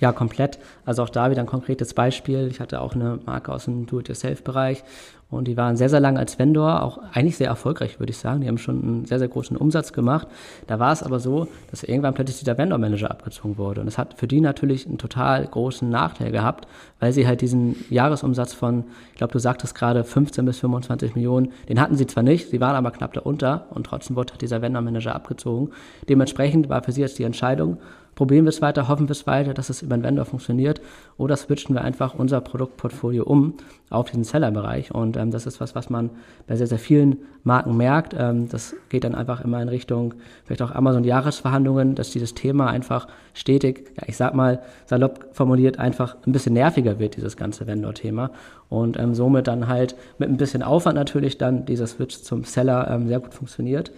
Ja, komplett. Also auch da wieder ein konkretes Beispiel. Ich hatte auch eine Marke aus dem Do-it-yourself-Bereich und die waren sehr, sehr lange als Vendor, auch eigentlich sehr erfolgreich, würde ich sagen. Die haben schon einen sehr, sehr großen Umsatz gemacht. Da war es aber so, dass irgendwann plötzlich dieser Vendor-Manager abgezogen wurde. Und es hat für die natürlich einen total großen Nachteil gehabt, weil sie halt diesen Jahresumsatz von, ich glaube, du sagtest gerade 15 bis 25 Millionen, den hatten sie zwar nicht, sie waren aber knapp darunter und trotzdem wurde dieser Vendor-Manager abgezogen. Dementsprechend war für sie jetzt die Entscheidung, probieren wir es weiter, hoffen wir es weiter, dass es über den Vendor funktioniert oder switchen wir einfach unser Produktportfolio um auf diesen Seller-Bereich und ähm, das ist was, was man bei sehr, sehr vielen Marken merkt. Ähm, das geht dann einfach immer in Richtung vielleicht auch Amazon-Jahresverhandlungen, dass dieses Thema einfach stetig, ja, ich sag mal salopp formuliert, einfach ein bisschen nerviger wird, dieses ganze Vendor-Thema und ähm, somit dann halt mit ein bisschen Aufwand natürlich dann dieser Switch zum Seller ähm, sehr gut funktioniert.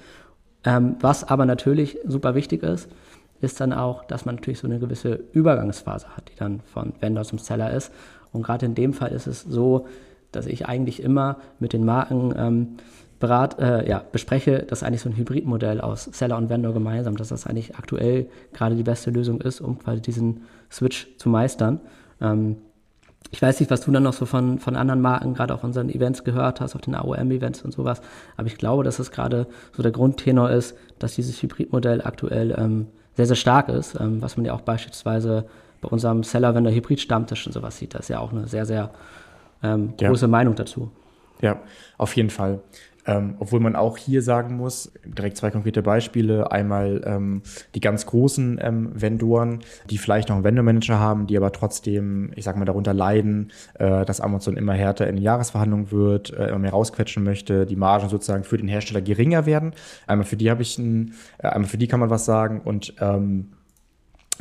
Ähm, was aber natürlich super wichtig ist, ist dann auch, dass man natürlich so eine gewisse Übergangsphase hat, die dann von Vendor zum Seller ist. Und gerade in dem Fall ist es so, dass ich eigentlich immer mit den Marken ähm, berat, äh, ja, bespreche, dass eigentlich so ein Hybridmodell aus Seller und Vendor gemeinsam, dass das eigentlich aktuell gerade die beste Lösung ist, um quasi diesen Switch zu meistern. Ähm, ich weiß nicht, was du dann noch so von, von anderen Marken, gerade auf unseren Events gehört hast, auf den AOM-Events und sowas, aber ich glaube, dass es gerade so der Grundtenor ist, dass dieses Hybridmodell aktuell ähm, sehr, sehr stark ist, ähm, was man ja auch beispielsweise bei unserem Seller, wenn der Hybrid-Stammtisch und sowas sieht, das ist ja auch eine sehr, sehr ähm, große ja. Meinung dazu. Ja, auf jeden Fall. Ähm, obwohl man auch hier sagen muss, direkt zwei konkrete Beispiele. Einmal ähm, die ganz großen ähm, Vendoren, die vielleicht noch einen Vendor-Manager haben, die aber trotzdem, ich sag mal, darunter leiden, äh, dass Amazon immer härter in Jahresverhandlungen wird, äh, immer mehr rausquetschen möchte, die Margen sozusagen für den Hersteller geringer werden. Einmal für die habe ich ein, äh, einmal für die kann man was sagen und ähm,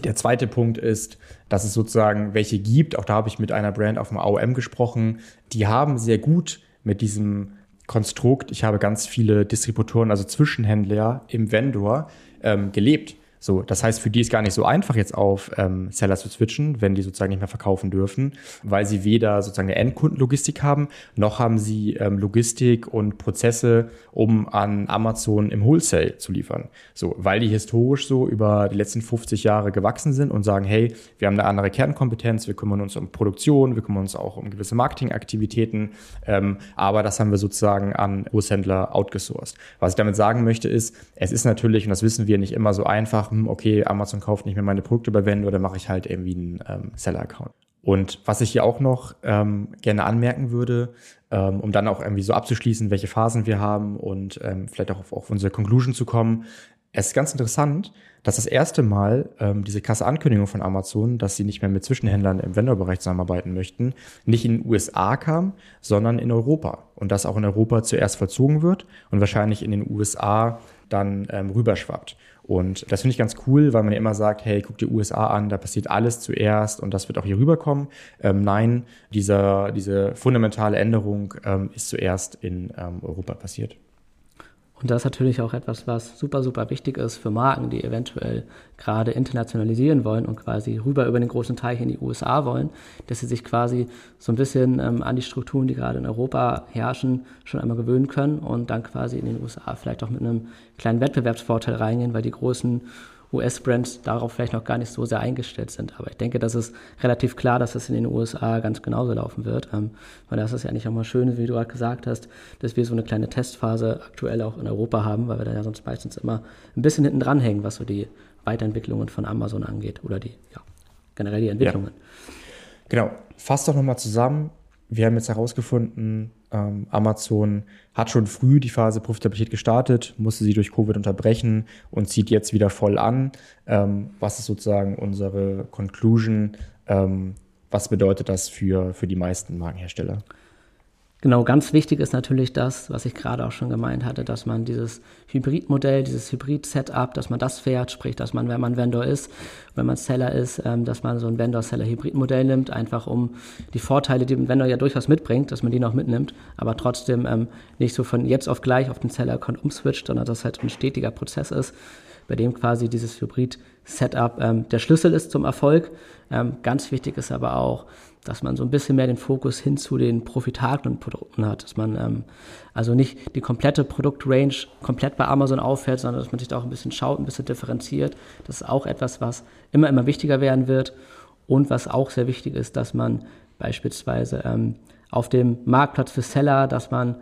der zweite Punkt ist, dass es sozusagen welche gibt, auch da habe ich mit einer Brand auf dem AOM gesprochen, die haben sehr gut mit diesem Konstrukt, ich habe ganz viele Distributoren, also Zwischenhändler im Vendor ähm, gelebt. So, das heißt, für die ist gar nicht so einfach, jetzt auf ähm, Seller zu switchen, wenn die sozusagen nicht mehr verkaufen dürfen, weil sie weder sozusagen eine Endkundenlogistik haben, noch haben sie ähm, Logistik und Prozesse, um an Amazon im Wholesale zu liefern. So, weil die historisch so über die letzten 50 Jahre gewachsen sind und sagen, hey, wir haben eine andere Kernkompetenz, wir kümmern uns um Produktion, wir kümmern uns auch um gewisse Marketingaktivitäten, ähm, aber das haben wir sozusagen an Großhändler outgesourced. Was ich damit sagen möchte ist, es ist natürlich, und das wissen wir, nicht immer so einfach, hm, okay, Amazon kauft nicht mehr meine Produkte bei Vendor, dann mache ich halt irgendwie einen ähm, Seller-Account. Und was ich hier auch noch ähm, gerne anmerken würde, ähm, um dann auch irgendwie so abzuschließen, welche Phasen wir haben und ähm, vielleicht auch auf, auf unsere Conclusion zu kommen. Es ist ganz interessant, dass das erste Mal ähm, diese krasse Ankündigung von Amazon, dass sie nicht mehr mit Zwischenhändlern im Vendor-Bereich zusammenarbeiten möchten, nicht in den USA kam, sondern in Europa. Und das auch in Europa zuerst vollzogen wird und wahrscheinlich in den USA dann ähm, rüberschwappt. Und das finde ich ganz cool, weil man ja immer sagt, hey, guck dir USA an, da passiert alles zuerst und das wird auch hier rüberkommen. Ähm, nein, dieser, diese fundamentale Änderung ähm, ist zuerst in ähm, Europa passiert. Und das ist natürlich auch etwas, was super, super wichtig ist für Marken, die eventuell gerade internationalisieren wollen und quasi rüber über den großen Teich in die USA wollen, dass sie sich quasi so ein bisschen ähm, an die Strukturen, die gerade in Europa herrschen, schon einmal gewöhnen können und dann quasi in den USA vielleicht auch mit einem kleinen Wettbewerbsvorteil reingehen, weil die großen US-Brands darauf vielleicht noch gar nicht so sehr eingestellt sind. Aber ich denke, das ist relativ klar, dass das in den USA ganz genauso laufen wird. Ähm, weil das ist ja nicht auch mal schön, wie du gerade gesagt hast, dass wir so eine kleine Testphase aktuell auch in Europa haben, weil wir da ja sonst meistens immer ein bisschen hinten dran hängen, was so die Weiterentwicklungen von Amazon angeht oder die, ja, generell die Entwicklungen. Ja. Genau. Fass doch nochmal zusammen. Wir haben jetzt herausgefunden, ähm, Amazon hat schon früh die Phase Profitabilität gestartet, musste sie durch Covid unterbrechen und zieht jetzt wieder voll an. Ähm, was ist sozusagen unsere Conclusion? Ähm, was bedeutet das für, für die meisten Markenhersteller? Genau, ganz wichtig ist natürlich das, was ich gerade auch schon gemeint hatte, dass man dieses Hybrid-Modell, dieses Hybrid-Setup, dass man das fährt, sprich, dass man, wenn man Vendor ist, wenn man Seller ist, ähm, dass man so ein Vendor-Seller-Hybrid-Modell nimmt, einfach um die Vorteile, die ein Vendor ja durchaus mitbringt, dass man die noch mitnimmt, aber trotzdem ähm, nicht so von jetzt auf gleich auf den Seller-Account umswitcht, sondern dass halt ein stetiger Prozess ist, bei dem quasi dieses Hybrid-Setup ähm, der Schlüssel ist zum Erfolg. Ähm, ganz wichtig ist aber auch, dass man so ein bisschen mehr den Fokus hin zu den profitablen Produkten hat, dass man ähm, also nicht die komplette Produktrange komplett bei Amazon auffällt, sondern dass man sich da auch ein bisschen schaut, ein bisschen differenziert. Das ist auch etwas, was immer, immer wichtiger werden wird. Und was auch sehr wichtig ist, dass man beispielsweise ähm, auf dem Marktplatz für Seller, dass man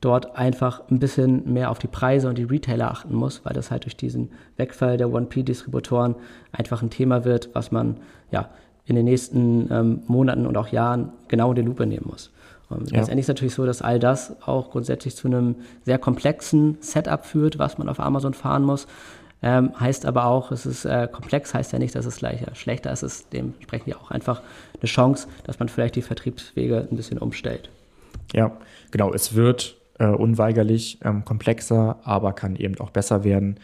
dort einfach ein bisschen mehr auf die Preise und die Retailer achten muss, weil das halt durch diesen Wegfall der 1P-Distributoren einfach ein Thema wird, was man ja in den nächsten ähm, Monaten und auch Jahren genau in die Lupe nehmen muss. Und ja. letztendlich ist es natürlich so, dass all das auch grundsätzlich zu einem sehr komplexen Setup führt, was man auf Amazon fahren muss. Ähm, heißt aber auch, es ist äh, komplex, heißt ja nicht, dass es gleich äh, schlechter ist. Es ist dementsprechend ja auch einfach eine Chance, dass man vielleicht die Vertriebswege ein bisschen umstellt. Ja, genau. Es wird äh, unweigerlich ähm, komplexer, aber kann eben auch besser werden.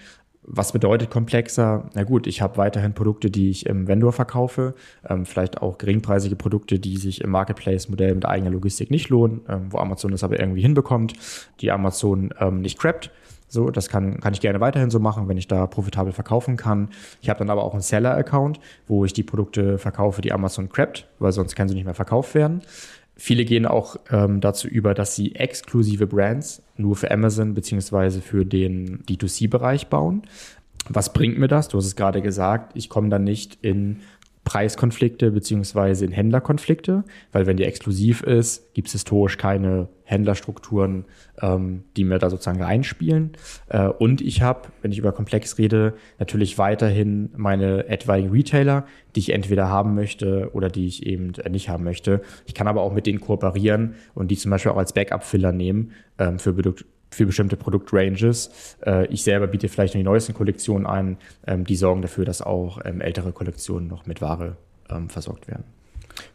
Was bedeutet komplexer? Na gut, ich habe weiterhin Produkte, die ich im Vendor verkaufe, ähm, vielleicht auch geringpreisige Produkte, die sich im Marketplace-Modell mit eigener Logistik nicht lohnen, ähm, wo Amazon das aber irgendwie hinbekommt, die Amazon ähm, nicht crappt. So, das kann, kann ich gerne weiterhin so machen, wenn ich da profitabel verkaufen kann. Ich habe dann aber auch einen Seller-Account, wo ich die Produkte verkaufe, die Amazon crappt, weil sonst können sie nicht mehr verkauft werden. Viele gehen auch ähm, dazu über, dass sie exklusive Brands nur für Amazon beziehungsweise für den D2C-Bereich bauen. Was bringt mir das? Du hast es gerade gesagt, ich komme dann nicht in Preiskonflikte beziehungsweise in Händlerkonflikte, weil wenn die exklusiv ist, gibt es historisch keine Händlerstrukturen, ähm, die mir da sozusagen reinspielen. Äh, und ich habe, wenn ich über komplex rede, natürlich weiterhin meine etwaigen Retailer, die ich entweder haben möchte oder die ich eben nicht haben möchte. Ich kann aber auch mit denen kooperieren und die zum Beispiel auch als Backup-Filler nehmen ähm, für für bestimmte Produktranges. Äh, ich selber biete vielleicht noch die neuesten Kollektionen an, ähm, die sorgen dafür, dass auch ähm, ältere Kollektionen noch mit Ware ähm, versorgt werden.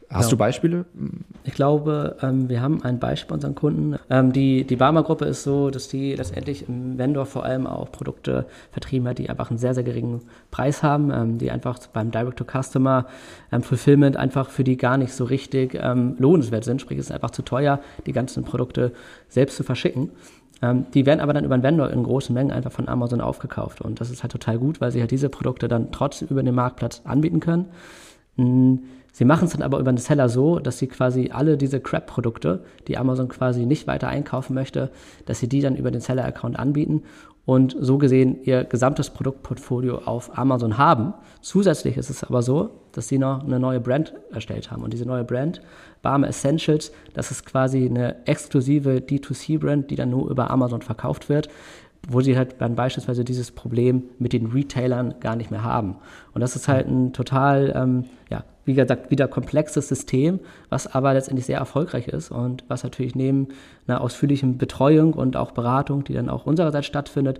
Hast ja. du Beispiele? Ich glaube, ähm, wir haben ein Beispiel bei unseren Kunden. Ähm, die die Barmer-Gruppe ist so, dass die letztendlich im Vendor vor allem auch Produkte vertrieben hat, die einfach einen sehr, sehr geringen Preis haben, die einfach beim Direct-to-Customer Fulfillment einfach für die gar nicht so richtig lohnenswert sind. Sprich, es ist einfach zu teuer, die ganzen Produkte selbst zu verschicken. Ähm, die werden aber dann über einen Vendor in großen Mengen einfach von Amazon aufgekauft. Und das ist halt total gut, weil sie halt diese Produkte dann trotzdem über den Marktplatz anbieten können. Mhm. Sie machen es dann aber über den Seller so, dass sie quasi alle diese Crap-Produkte, die Amazon quasi nicht weiter einkaufen möchte, dass sie die dann über den Seller-Account anbieten und so gesehen ihr gesamtes Produktportfolio auf Amazon haben. Zusätzlich ist es aber so, dass sie noch eine neue Brand erstellt haben. Und diese neue Brand, Barme Essentials, das ist quasi eine exklusive D2C-Brand, die dann nur über Amazon verkauft wird, wo sie halt dann beispielsweise dieses Problem mit den Retailern gar nicht mehr haben. Und das ist halt ein total, ähm, ja, wie gesagt, wieder komplexes System, was aber letztendlich sehr erfolgreich ist und was natürlich neben einer ausführlichen Betreuung und auch Beratung, die dann auch unsererseits stattfindet,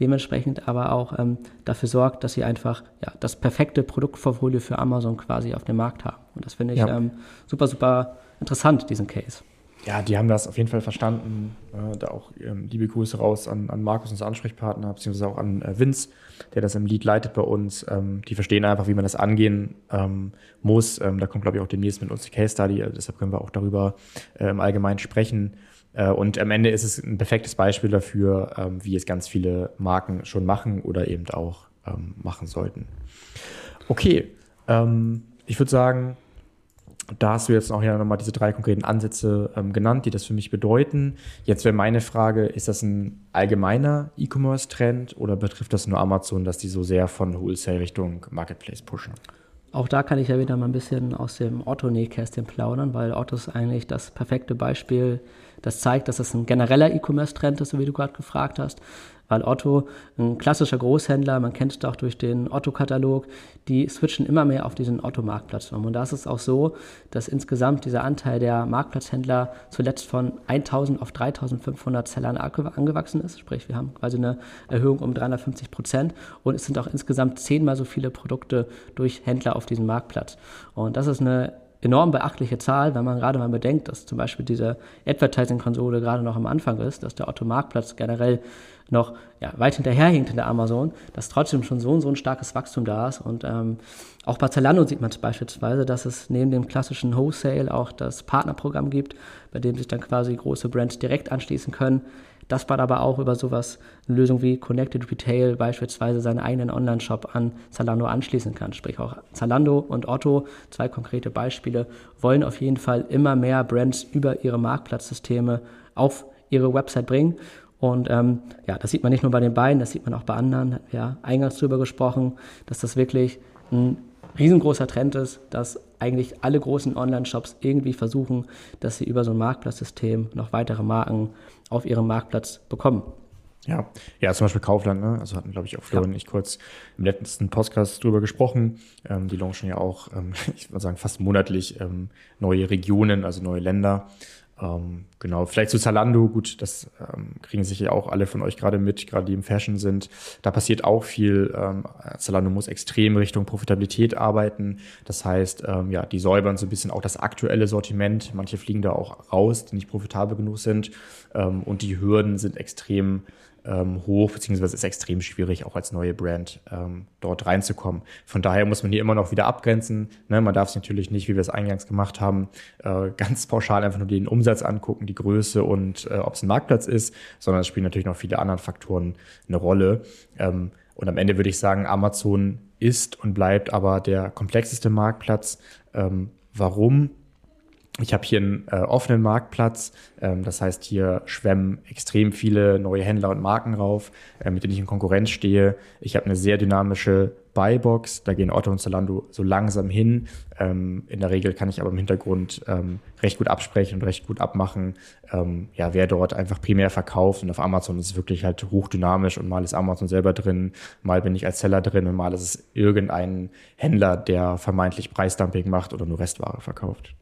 dementsprechend aber auch ähm, dafür sorgt, dass sie einfach ja, das perfekte Produktportfolio für Amazon quasi auf dem Markt haben. Und das finde ich ja. ähm, super, super interessant, diesen Case. Ja, die haben das auf jeden Fall verstanden. Äh, da auch ähm, liebe Grüße raus an, an Markus, unser Ansprechpartner, beziehungsweise auch an äh, Vince, der das im Lied leitet bei uns. Ähm, die verstehen einfach, wie man das angehen ähm, muss. Ähm, da kommt, glaube ich, auch demnächst mit uns die Case Study. Also deshalb können wir auch darüber äh, im Allgemeinen sprechen. Äh, und am Ende ist es ein perfektes Beispiel dafür, ähm, wie es ganz viele Marken schon machen oder eben auch ähm, machen sollten. Okay, ich würde sagen, da hast du jetzt auch ja nochmal diese drei konkreten Ansätze ähm, genannt, die das für mich bedeuten. Jetzt wäre meine Frage, ist das ein allgemeiner E-Commerce-Trend oder betrifft das nur Amazon, dass die so sehr von Wholesale Richtung Marketplace pushen? Auch da kann ich ja wieder mal ein bisschen aus dem Otto-Nähkästchen plaudern, weil Otto ist eigentlich das perfekte Beispiel, das zeigt, dass es ein genereller E-Commerce-Trend ist, so wie du gerade gefragt hast weil Otto, ein klassischer Großhändler, man kennt es auch durch den Otto-Katalog, die switchen immer mehr auf diesen Otto-Marktplatz um. Und da ist es auch so, dass insgesamt dieser Anteil der Marktplatzhändler zuletzt von 1000 auf 3500 Sellern angewachsen ist. Sprich, wir haben quasi eine Erhöhung um 350 Prozent und es sind auch insgesamt zehnmal so viele Produkte durch Händler auf diesem Marktplatz. Und das ist eine enorm beachtliche Zahl, wenn man gerade mal bedenkt, dass zum Beispiel diese Advertising-Konsole gerade noch am Anfang ist, dass der Otto-Marktplatz generell noch ja, weit hinterherhinkt in der Amazon, dass trotzdem schon so und so ein starkes Wachstum da ist. Und ähm, auch bei Zalando sieht man es beispielsweise, dass es neben dem klassischen Wholesale auch das Partnerprogramm gibt, bei dem sich dann quasi große Brands direkt anschließen können. Das man aber auch über sowas eine Lösung wie Connected Retail beispielsweise seinen eigenen Online-Shop an Zalando anschließen kann. Sprich auch Zalando und Otto, zwei konkrete Beispiele, wollen auf jeden Fall immer mehr Brands über ihre Marktplatzsysteme auf ihre Website bringen. Und ähm, ja, das sieht man nicht nur bei den beiden, das sieht man auch bei anderen. Ja, eingangs darüber gesprochen, dass das wirklich ein riesengroßer Trend ist, dass eigentlich alle großen Online-Shops irgendwie versuchen, dass sie über so ein Marktplatzsystem noch weitere Marken auf ihrem Marktplatz bekommen. Ja, ja, zum Beispiel Kaufland, ne? Also hatten, glaube ich, auch Flo ja. und ich kurz im letzten Podcast drüber gesprochen. Ähm, die launchen ja auch, ähm, ich würde sagen, fast monatlich ähm, neue Regionen, also neue Länder. Ähm, genau, vielleicht zu Zalando, gut, das ähm, kriegen sicher auch alle von euch gerade mit, gerade die im Fashion sind. Da passiert auch viel. Ähm, Zalando muss extrem Richtung Profitabilität arbeiten. Das heißt, ähm, ja, die säubern so ein bisschen auch das aktuelle Sortiment. Manche fliegen da auch raus, die nicht profitabel genug sind. Ähm, und die Hürden sind extrem ähm, hoch, beziehungsweise ist extrem schwierig, auch als neue Brand ähm, dort reinzukommen. Von daher muss man hier immer noch wieder abgrenzen. Ne? Man darf es natürlich nicht, wie wir es eingangs gemacht haben, äh, ganz pauschal einfach nur den Umsatz angucken, die Größe und äh, ob es ein Marktplatz ist, sondern es spielen natürlich noch viele andere Faktoren eine Rolle. Ähm, und am Ende würde ich sagen, Amazon ist und bleibt aber der komplexeste Marktplatz. Ähm, warum? Ich habe hier einen äh, offenen Marktplatz, ähm, das heißt, hier schwemmen extrem viele neue Händler und Marken rauf, äh, mit denen ich in Konkurrenz stehe. Ich habe eine sehr dynamische Buybox, da gehen Otto und Zalando so langsam hin. Ähm, in der Regel kann ich aber im Hintergrund ähm, recht gut absprechen und recht gut abmachen, ähm, ja, wer dort einfach primär verkauft. Und auf Amazon ist es wirklich halt hochdynamisch und mal ist Amazon selber drin, mal bin ich als Seller drin und mal ist es irgendein Händler, der vermeintlich Preisdumping macht oder nur Restware verkauft.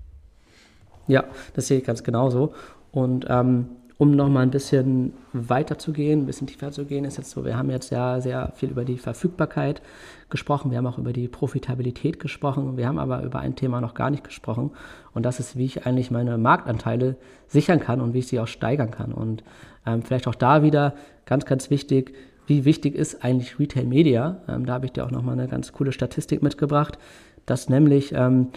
Ja, das sehe ich ganz genauso. Und ähm, um nochmal ein bisschen weiter zu gehen, ein bisschen tiefer zu gehen, ist jetzt so, wir haben jetzt ja sehr viel über die Verfügbarkeit gesprochen, wir haben auch über die Profitabilität gesprochen, wir haben aber über ein Thema noch gar nicht gesprochen und das ist, wie ich eigentlich meine Marktanteile sichern kann und wie ich sie auch steigern kann. Und ähm, vielleicht auch da wieder ganz, ganz wichtig, wie wichtig ist eigentlich Retail Media? Ähm, da habe ich dir auch nochmal eine ganz coole Statistik mitgebracht, dass nämlich ähm,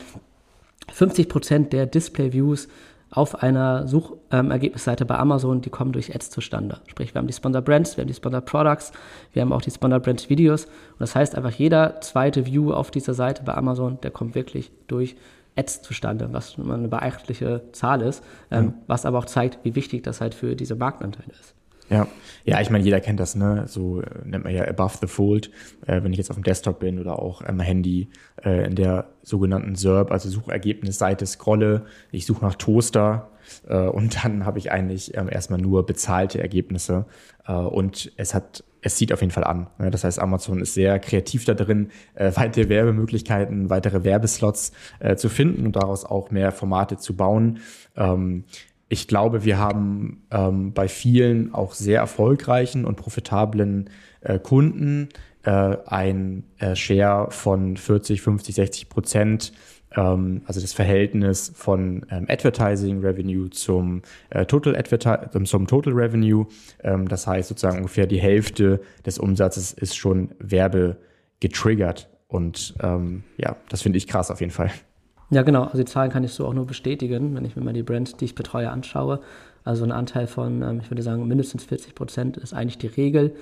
50 Prozent der Display-Views auf einer Suchergebnisseite ähm, bei Amazon, die kommen durch Ads zustande. Sprich, wir haben die Sponsor Brands, wir haben die Sponsor Products, wir haben auch die Sponsor Brands Videos. Und das heißt einfach, jeder zweite View auf dieser Seite bei Amazon, der kommt wirklich durch Ads zustande, was eine beachtliche Zahl ist, ähm, ja. was aber auch zeigt, wie wichtig das halt für diese Marktanteile ist. Ja, ja, ich meine, jeder kennt das, ne? So äh, nennt man ja above the fold, äh, wenn ich jetzt auf dem Desktop bin oder auch am Handy äh, in der sogenannten SERP, also Suchergebnisseite scrolle, ich suche nach Toaster äh, und dann habe ich eigentlich ähm, erstmal nur bezahlte Ergebnisse äh, und es hat es sieht auf jeden Fall an. Ne? Das heißt, Amazon ist sehr kreativ da drin, äh, weitere Werbemöglichkeiten, weitere Werbeslots zu finden und daraus auch mehr Formate zu bauen. Ähm, ich glaube, wir haben ähm, bei vielen auch sehr erfolgreichen und profitablen äh, Kunden äh, ein äh, Share von 40, 50, 60 Prozent, ähm, also das Verhältnis von ähm, Advertising Revenue zum, äh, Total Adverti zum Total Revenue. Ähm, das heißt sozusagen ungefähr die Hälfte des Umsatzes ist schon Werbe getriggert. Und ähm, ja, das finde ich krass auf jeden Fall. Ja, genau. Also die Zahlen kann ich so auch nur bestätigen, wenn ich mir mal die Brands, die ich betreue, anschaue. Also ein Anteil von, ähm, ich würde sagen, mindestens 40 Prozent ist eigentlich die Regel.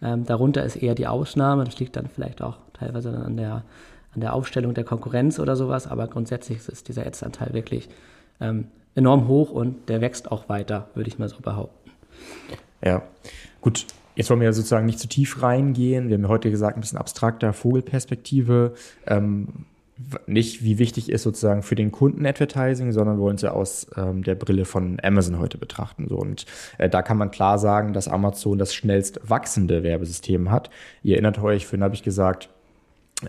Ähm, darunter ist eher die Ausnahme. Das liegt dann vielleicht auch teilweise an der, an der Aufstellung der Konkurrenz oder sowas. Aber grundsätzlich ist dieser Ads-Anteil wirklich ähm, enorm hoch und der wächst auch weiter, würde ich mal so behaupten. Ja, gut. Jetzt wollen wir ja sozusagen nicht zu tief reingehen. Wir haben ja heute gesagt, ein bisschen abstrakter Vogelperspektive. Nicht, wie wichtig ist sozusagen für den Kunden Advertising, sondern wollen ja aus ähm, der Brille von Amazon heute betrachten. So. Und äh, da kann man klar sagen, dass Amazon das schnellst wachsende Werbesystem hat. Ihr erinnert euch, vorhin habe ich gesagt,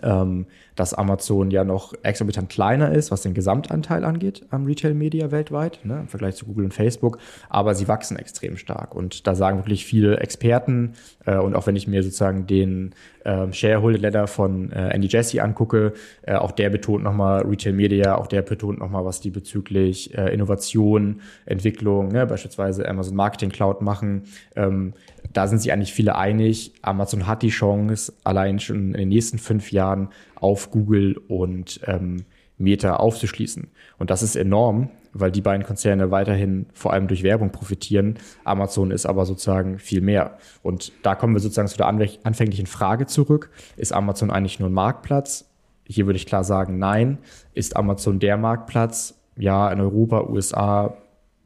ähm, dass Amazon ja noch exorbitant kleiner ist, was den Gesamtanteil angeht am Retail Media weltweit, ne, im Vergleich zu Google und Facebook, aber sie wachsen extrem stark. Und da sagen wirklich viele Experten, äh, und auch wenn ich mir sozusagen den äh, Shareholder Letter von äh, Andy Jassy angucke, äh, auch der betont nochmal Retail Media, auch der betont nochmal, was die bezüglich äh, Innovation, Entwicklung, ne, beispielsweise Amazon Marketing Cloud machen. Ähm, da sind sich eigentlich viele einig. Amazon hat die Chance, allein schon in den nächsten fünf Jahren auf Google und ähm, Meta aufzuschließen. Und das ist enorm, weil die beiden Konzerne weiterhin vor allem durch Werbung profitieren. Amazon ist aber sozusagen viel mehr. Und da kommen wir sozusagen zu der anfänglichen Frage zurück. Ist Amazon eigentlich nur ein Marktplatz? Hier würde ich klar sagen, nein. Ist Amazon der Marktplatz? Ja, in Europa, USA,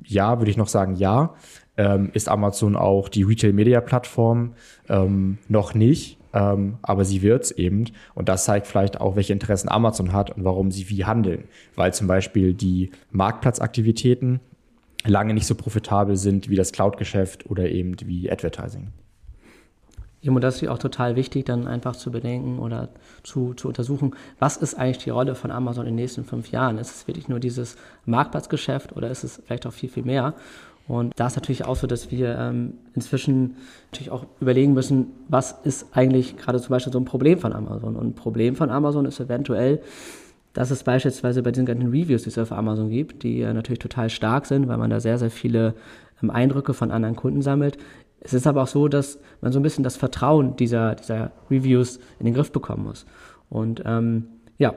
ja, würde ich noch sagen, ja. Ähm, ist Amazon auch die Retail-Media-Plattform? Ähm, noch nicht. Ähm, aber sie wird es eben. Und das zeigt vielleicht auch, welche Interessen Amazon hat und warum sie wie handeln. Weil zum Beispiel die Marktplatzaktivitäten lange nicht so profitabel sind wie das Cloud-Geschäft oder eben wie Advertising. Ja, und das ist auch total wichtig, dann einfach zu bedenken oder zu, zu untersuchen, was ist eigentlich die Rolle von Amazon in den nächsten fünf Jahren? Ist es wirklich nur dieses Marktplatzgeschäft oder ist es vielleicht auch viel, viel mehr? Und da ist natürlich auch so, dass wir ähm, inzwischen natürlich auch überlegen müssen, was ist eigentlich gerade zum Beispiel so ein Problem von Amazon? Und ein Problem von Amazon ist eventuell, dass es beispielsweise bei den ganzen Reviews, die es auf Amazon gibt, die äh, natürlich total stark sind, weil man da sehr, sehr viele ähm, Eindrücke von anderen Kunden sammelt. Es ist aber auch so, dass man so ein bisschen das Vertrauen dieser, dieser Reviews in den Griff bekommen muss. Und ähm, ja.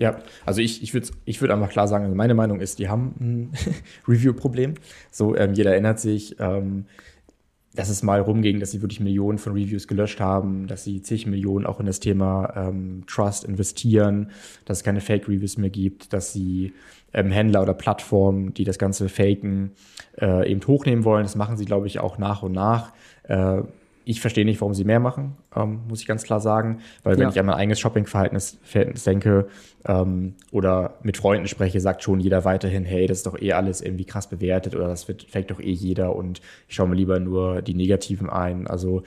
Ja, also ich, ich würde ich würd einfach klar sagen, also meine Meinung ist, die haben ein Review-Problem. So, ähm, jeder erinnert sich, ähm, dass es mal rumging, dass sie wirklich Millionen von Reviews gelöscht haben, dass sie zig Millionen auch in das Thema ähm, Trust investieren, dass es keine Fake-Reviews mehr gibt, dass sie ähm, Händler oder Plattformen, die das Ganze faken, äh, eben hochnehmen wollen. Das machen sie, glaube ich, auch nach und nach. Äh, ich verstehe nicht, warum sie mehr machen, ähm, muss ich ganz klar sagen. Weil wenn ja. ich an mein eigenes Shopping-Verhältnis denke ähm, oder mit Freunden spreche, sagt schon jeder weiterhin, hey, das ist doch eh alles irgendwie krass bewertet oder das wird, fängt doch eh jeder und ich schaue mir lieber nur die Negativen ein. Also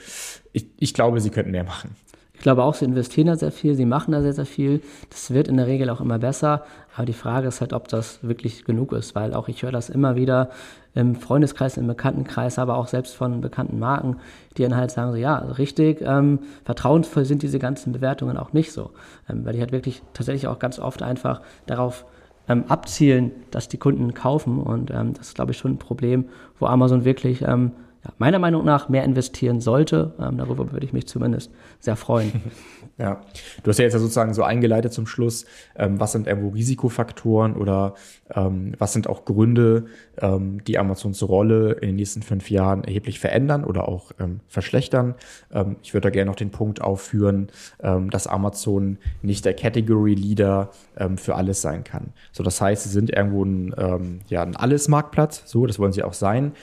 ich, ich glaube, sie könnten mehr machen. Ich glaube auch, sie investieren da sehr viel, sie machen da sehr, sehr viel. Das wird in der Regel auch immer besser. Aber die Frage ist halt, ob das wirklich genug ist, weil auch ich höre das immer wieder im Freundeskreis, im Bekanntenkreis, aber auch selbst von bekannten Marken, die dann halt sagen so, ja, richtig, ähm, vertrauensvoll sind diese ganzen Bewertungen auch nicht so, ähm, weil die halt wirklich tatsächlich auch ganz oft einfach darauf ähm, abzielen, dass die Kunden kaufen. Und ähm, das ist, glaube ich, schon ein Problem, wo Amazon wirklich ähm, ja, meiner Meinung nach mehr investieren sollte. Ähm, darüber würde ich mich zumindest sehr freuen. Ja, du hast ja jetzt ja sozusagen so eingeleitet zum Schluss, ähm, was sind irgendwo Risikofaktoren oder ähm, was sind auch Gründe, ähm, die Amazons Rolle in den nächsten fünf Jahren erheblich verändern oder auch ähm, verschlechtern. Ähm, ich würde da gerne noch den Punkt aufführen, dass Amazon nicht der Category Leader für alles sein kann. So, das heißt, sie sind irgendwo ein, ja, ein Alles-Marktplatz, so, das wollen sie auch sein.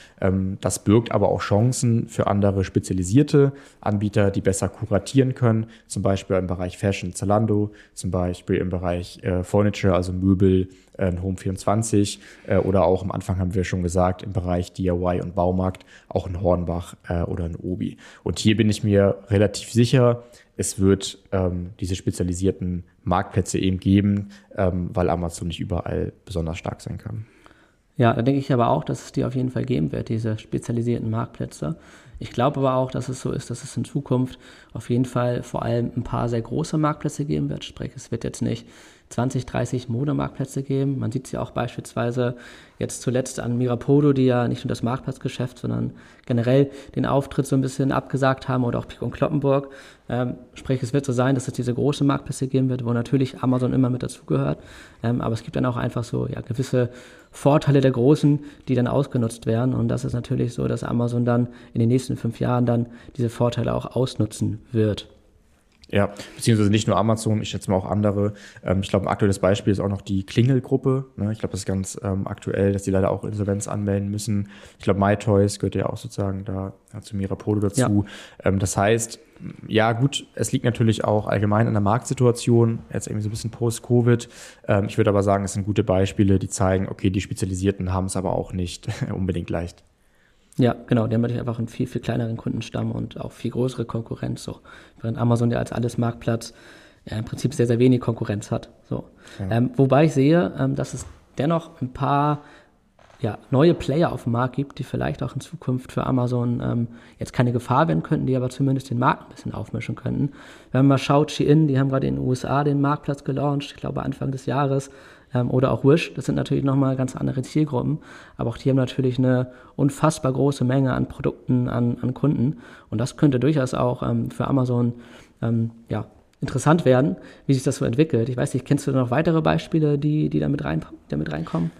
das birgt aber auch Chancen für andere spezialisierte Anbieter, die besser kuratieren können, zum Beispiel im Bereich Fashion Zalando, zum Beispiel im Bereich äh, Furniture, also Möbel, äh, Home 24 äh, oder auch am Anfang haben wir schon gesagt, im Bereich DIY und Baumarkt auch ein Hornbach äh, oder ein Obi. Und hier bin ich mir relativ sicher, es wird ähm, diese spezialisierten Marktplätze eben geben, ähm, weil Amazon nicht überall besonders stark sein kann. Ja, da denke ich aber auch, dass es die auf jeden Fall geben wird, diese spezialisierten Marktplätze. Ich glaube aber auch, dass es so ist, dass es in Zukunft auf jeden Fall vor allem ein paar sehr große Marktplätze geben wird. Sprich, es wird jetzt nicht 20, 30 Modemarktplätze geben. Man sieht sie auch beispielsweise jetzt zuletzt an Mirapodo, die ja nicht nur das Marktplatzgeschäft, sondern generell den Auftritt so ein bisschen abgesagt haben oder auch Pico und Kloppenburg. Ähm, sprich, es wird so sein, dass es diese großen Marktplätze geben wird, wo natürlich Amazon immer mit dazugehört. Ähm, aber es gibt dann auch einfach so ja, gewisse Vorteile der Großen, die dann ausgenutzt werden. Und das ist natürlich so, dass Amazon dann in den nächsten fünf Jahren dann diese Vorteile auch ausnutzen wird. Ja, beziehungsweise nicht nur Amazon, ich schätze mal auch andere. Ähm, ich glaube, ein aktuelles Beispiel ist auch noch die Klingelgruppe. Ne? Ich glaube, das ist ganz ähm, aktuell, dass die leider auch Insolvenz anmelden müssen. Ich glaube, MyToys gehört ja auch sozusagen da zu Mirapolo dazu. Ja. Ähm, das heißt, ja gut, es liegt natürlich auch allgemein an der Marktsituation, jetzt irgendwie so ein bisschen post-Covid. Ich würde aber sagen, es sind gute Beispiele, die zeigen, okay, die Spezialisierten haben es aber auch nicht unbedingt leicht. Ja, genau, die haben natürlich einfach einen viel, viel kleineren Kundenstamm und auch viel größere Konkurrenz. So. Während Amazon ja als alles Marktplatz ja, im Prinzip sehr, sehr wenig Konkurrenz hat. So. Ja. Ähm, wobei ich sehe, ähm, dass es dennoch ein paar ja, neue Player auf dem Markt gibt, die vielleicht auch in Zukunft für Amazon ähm, jetzt keine Gefahr werden könnten, die aber zumindest den Markt ein bisschen aufmischen könnten. Wenn man mal schaut, Shein, die haben gerade in den USA den Marktplatz gelauncht, ich glaube Anfang des Jahres, ähm, oder auch Wish, das sind natürlich nochmal ganz andere Zielgruppen, aber auch die haben natürlich eine unfassbar große Menge an Produkten, an, an Kunden und das könnte durchaus auch ähm, für Amazon ähm, ja, interessant werden, wie sich das so entwickelt. Ich weiß nicht, kennst du noch weitere Beispiele, die, die da mit, rein, da mit reinkommen?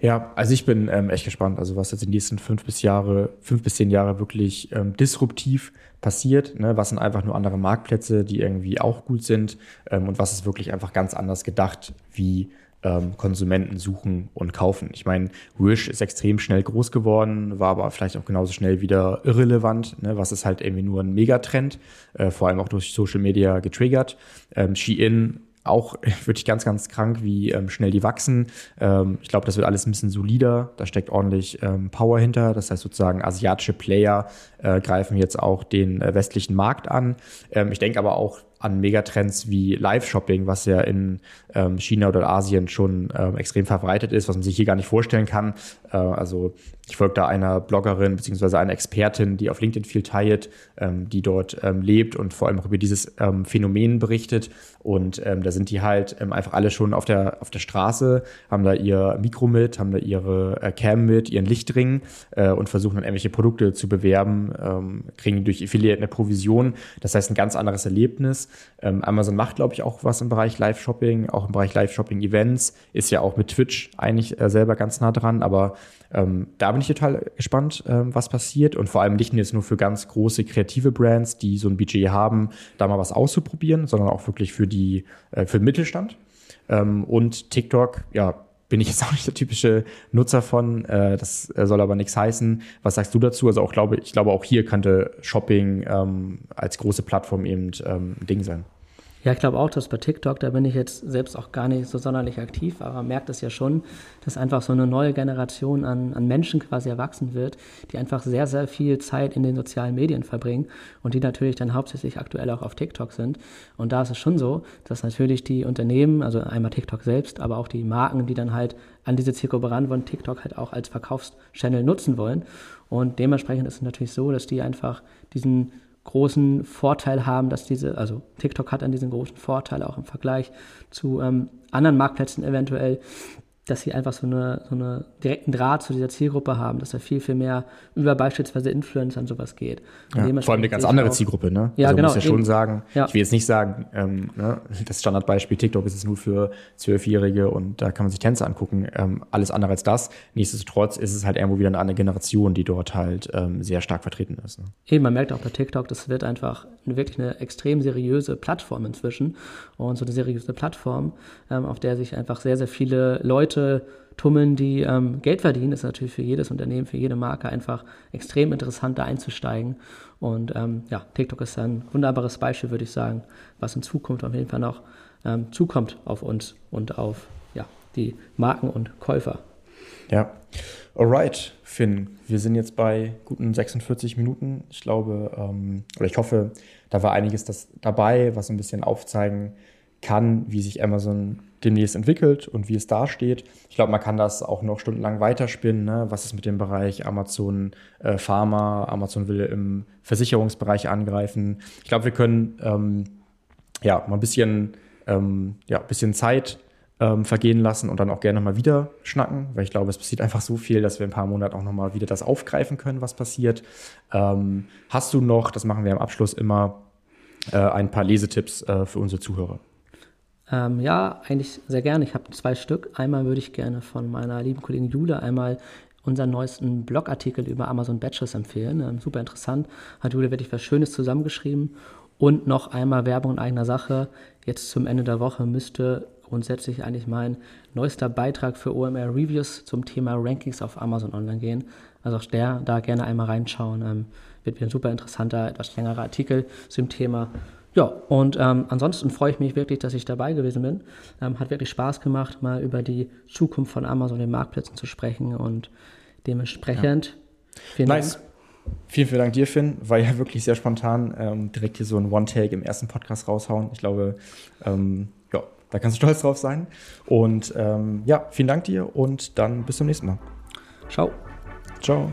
Ja, also ich bin ähm, echt gespannt, also was jetzt in den nächsten fünf bis Jahre, fünf bis zehn Jahre wirklich ähm, disruptiv passiert, ne? was sind einfach nur andere Marktplätze, die irgendwie auch gut sind ähm, und was ist wirklich einfach ganz anders gedacht, wie ähm, Konsumenten suchen und kaufen. Ich meine, Wish ist extrem schnell groß geworden, war aber vielleicht auch genauso schnell wieder irrelevant, ne, was ist halt irgendwie nur ein Megatrend, äh, vor allem auch durch Social Media getriggert. Ähm, Shein auch wirklich ganz, ganz krank, wie ähm, schnell die wachsen. Ähm, ich glaube, das wird alles ein bisschen solider. Da steckt ordentlich ähm, Power hinter. Das heißt sozusagen, asiatische Player äh, greifen jetzt auch den äh, westlichen Markt an. Ähm, ich denke aber auch, an Megatrends wie Live-Shopping, was ja in ähm, China oder Asien schon ähm, extrem verbreitet ist, was man sich hier gar nicht vorstellen kann. Äh, also ich folge da einer Bloggerin beziehungsweise einer Expertin, die auf LinkedIn viel teilt, ähm, die dort ähm, lebt und vor allem auch über dieses ähm, Phänomen berichtet. Und ähm, da sind die halt ähm, einfach alle schon auf der, auf der Straße, haben da ihr Mikro mit, haben da ihre äh, Cam mit, ihren Lichtring äh, und versuchen dann irgendwelche Produkte zu bewerben, ähm, kriegen durch Affiliate eine Provision. Das heißt, ein ganz anderes Erlebnis. Ähm, Amazon macht, glaube ich, auch was im Bereich Live-Shopping, auch im Bereich Live-Shopping-Events, ist ja auch mit Twitch eigentlich äh, selber ganz nah dran, aber ähm, da bin ich total gespannt, ähm, was passiert und vor allem nicht jetzt nur für ganz große kreative Brands, die so ein Budget haben, da mal was auszuprobieren, sondern auch wirklich für die, äh, für den Mittelstand. Ähm, und TikTok, ja, bin ich jetzt auch nicht der typische Nutzer von. Äh, das äh, soll aber nichts heißen. Was sagst du dazu? Also auch glaube ich glaube auch hier könnte Shopping ähm, als große Plattform eben ähm, ein Ding sein. Ja, ich glaube auch, dass bei TikTok, da bin ich jetzt selbst auch gar nicht so sonderlich aktiv, aber merkt es ja schon, dass einfach so eine neue Generation an, an Menschen quasi erwachsen wird, die einfach sehr, sehr viel Zeit in den sozialen Medien verbringen und die natürlich dann hauptsächlich aktuell auch auf TikTok sind. Und da ist es schon so, dass natürlich die Unternehmen, also einmal TikTok selbst, aber auch die Marken, die dann halt an diese Zielgruppe ran wollen, TikTok halt auch als Verkaufschannel nutzen wollen. Und dementsprechend ist es natürlich so, dass die einfach diesen großen Vorteil haben, dass diese, also TikTok hat dann diesen großen Vorteil auch im Vergleich zu ähm, anderen Marktplätzen eventuell, dass sie einfach so eine, so eine direkten Draht zu dieser Zielgruppe haben, dass da viel, viel mehr über beispielsweise Influencer und sowas geht. Ja, vor allem eine ganz andere auch, Zielgruppe, ne? Ja, also genau. muss ja schon sagen, ja. ich will jetzt nicht sagen, ähm, ne, das Standardbeispiel TikTok ist es nur für Zwölfjährige und da kann man sich Tänze angucken. Ähm, alles andere als das. Nichtsdestotrotz ist es halt irgendwo wieder eine andere Generation, die dort halt ähm, sehr stark vertreten ist. Ne? Eben, man merkt auch bei TikTok, das wird einfach wirklich eine extrem seriöse Plattform inzwischen und so eine seriöse Plattform, ähm, auf der sich einfach sehr, sehr viele Leute tummeln, die ähm, Geld verdienen, ist natürlich für jedes Unternehmen, für jede Marke einfach extrem interessant, da einzusteigen. Und ähm, ja, TikTok ist ein wunderbares Beispiel, würde ich sagen, was in Zukunft auf jeden Fall noch ähm, zukommt auf uns und auf ja, die Marken und Käufer. Ja. Alright, Finn, wir sind jetzt bei guten 46 Minuten. Ich glaube, ähm, oder ich hoffe, da war einiges das dabei, was ein bisschen aufzeigen kann, wie sich Amazon demnächst entwickelt und wie es dasteht. Ich glaube, man kann das auch noch stundenlang weiterspinnen. Ne? Was ist mit dem Bereich Amazon äh, Pharma? Amazon will im Versicherungsbereich angreifen. Ich glaube, wir können ähm, ja mal ein bisschen, ähm, ja, bisschen Zeit ähm, vergehen lassen und dann auch gerne mal wieder schnacken, weil ich glaube, es passiert einfach so viel, dass wir in ein paar Monaten auch nochmal wieder das aufgreifen können, was passiert. Ähm, hast du noch, das machen wir am Abschluss immer, äh, ein paar Lesetipps äh, für unsere Zuhörer? Ähm, ja, eigentlich sehr gerne. Ich habe zwei Stück. Einmal würde ich gerne von meiner lieben Kollegin Jule einmal unseren neuesten Blogartikel über Amazon Batches empfehlen. Ähm, super interessant. Hat Jule wirklich was Schönes zusammengeschrieben. Und noch einmal Werbung in eigener Sache. Jetzt zum Ende der Woche müsste grundsätzlich eigentlich mein neuester Beitrag für OMR Reviews zum Thema Rankings auf Amazon online gehen. Also auch der, da gerne einmal reinschauen. Ähm, wird wieder ein super interessanter, etwas längerer Artikel zum Thema. Ja, und ähm, ansonsten freue ich mich wirklich, dass ich dabei gewesen bin. Ähm, hat wirklich Spaß gemacht, mal über die Zukunft von Amazon, den Marktplätzen zu sprechen und dementsprechend ja. vielen nice. Dank. Vielen, vielen Dank dir, Finn. War ja wirklich sehr spontan. Ähm, direkt hier so ein One-Take im ersten Podcast raushauen. Ich glaube, ähm, da kannst du stolz drauf sein. Und ähm, ja, vielen Dank dir und dann bis zum nächsten Mal. Ciao. Ciao.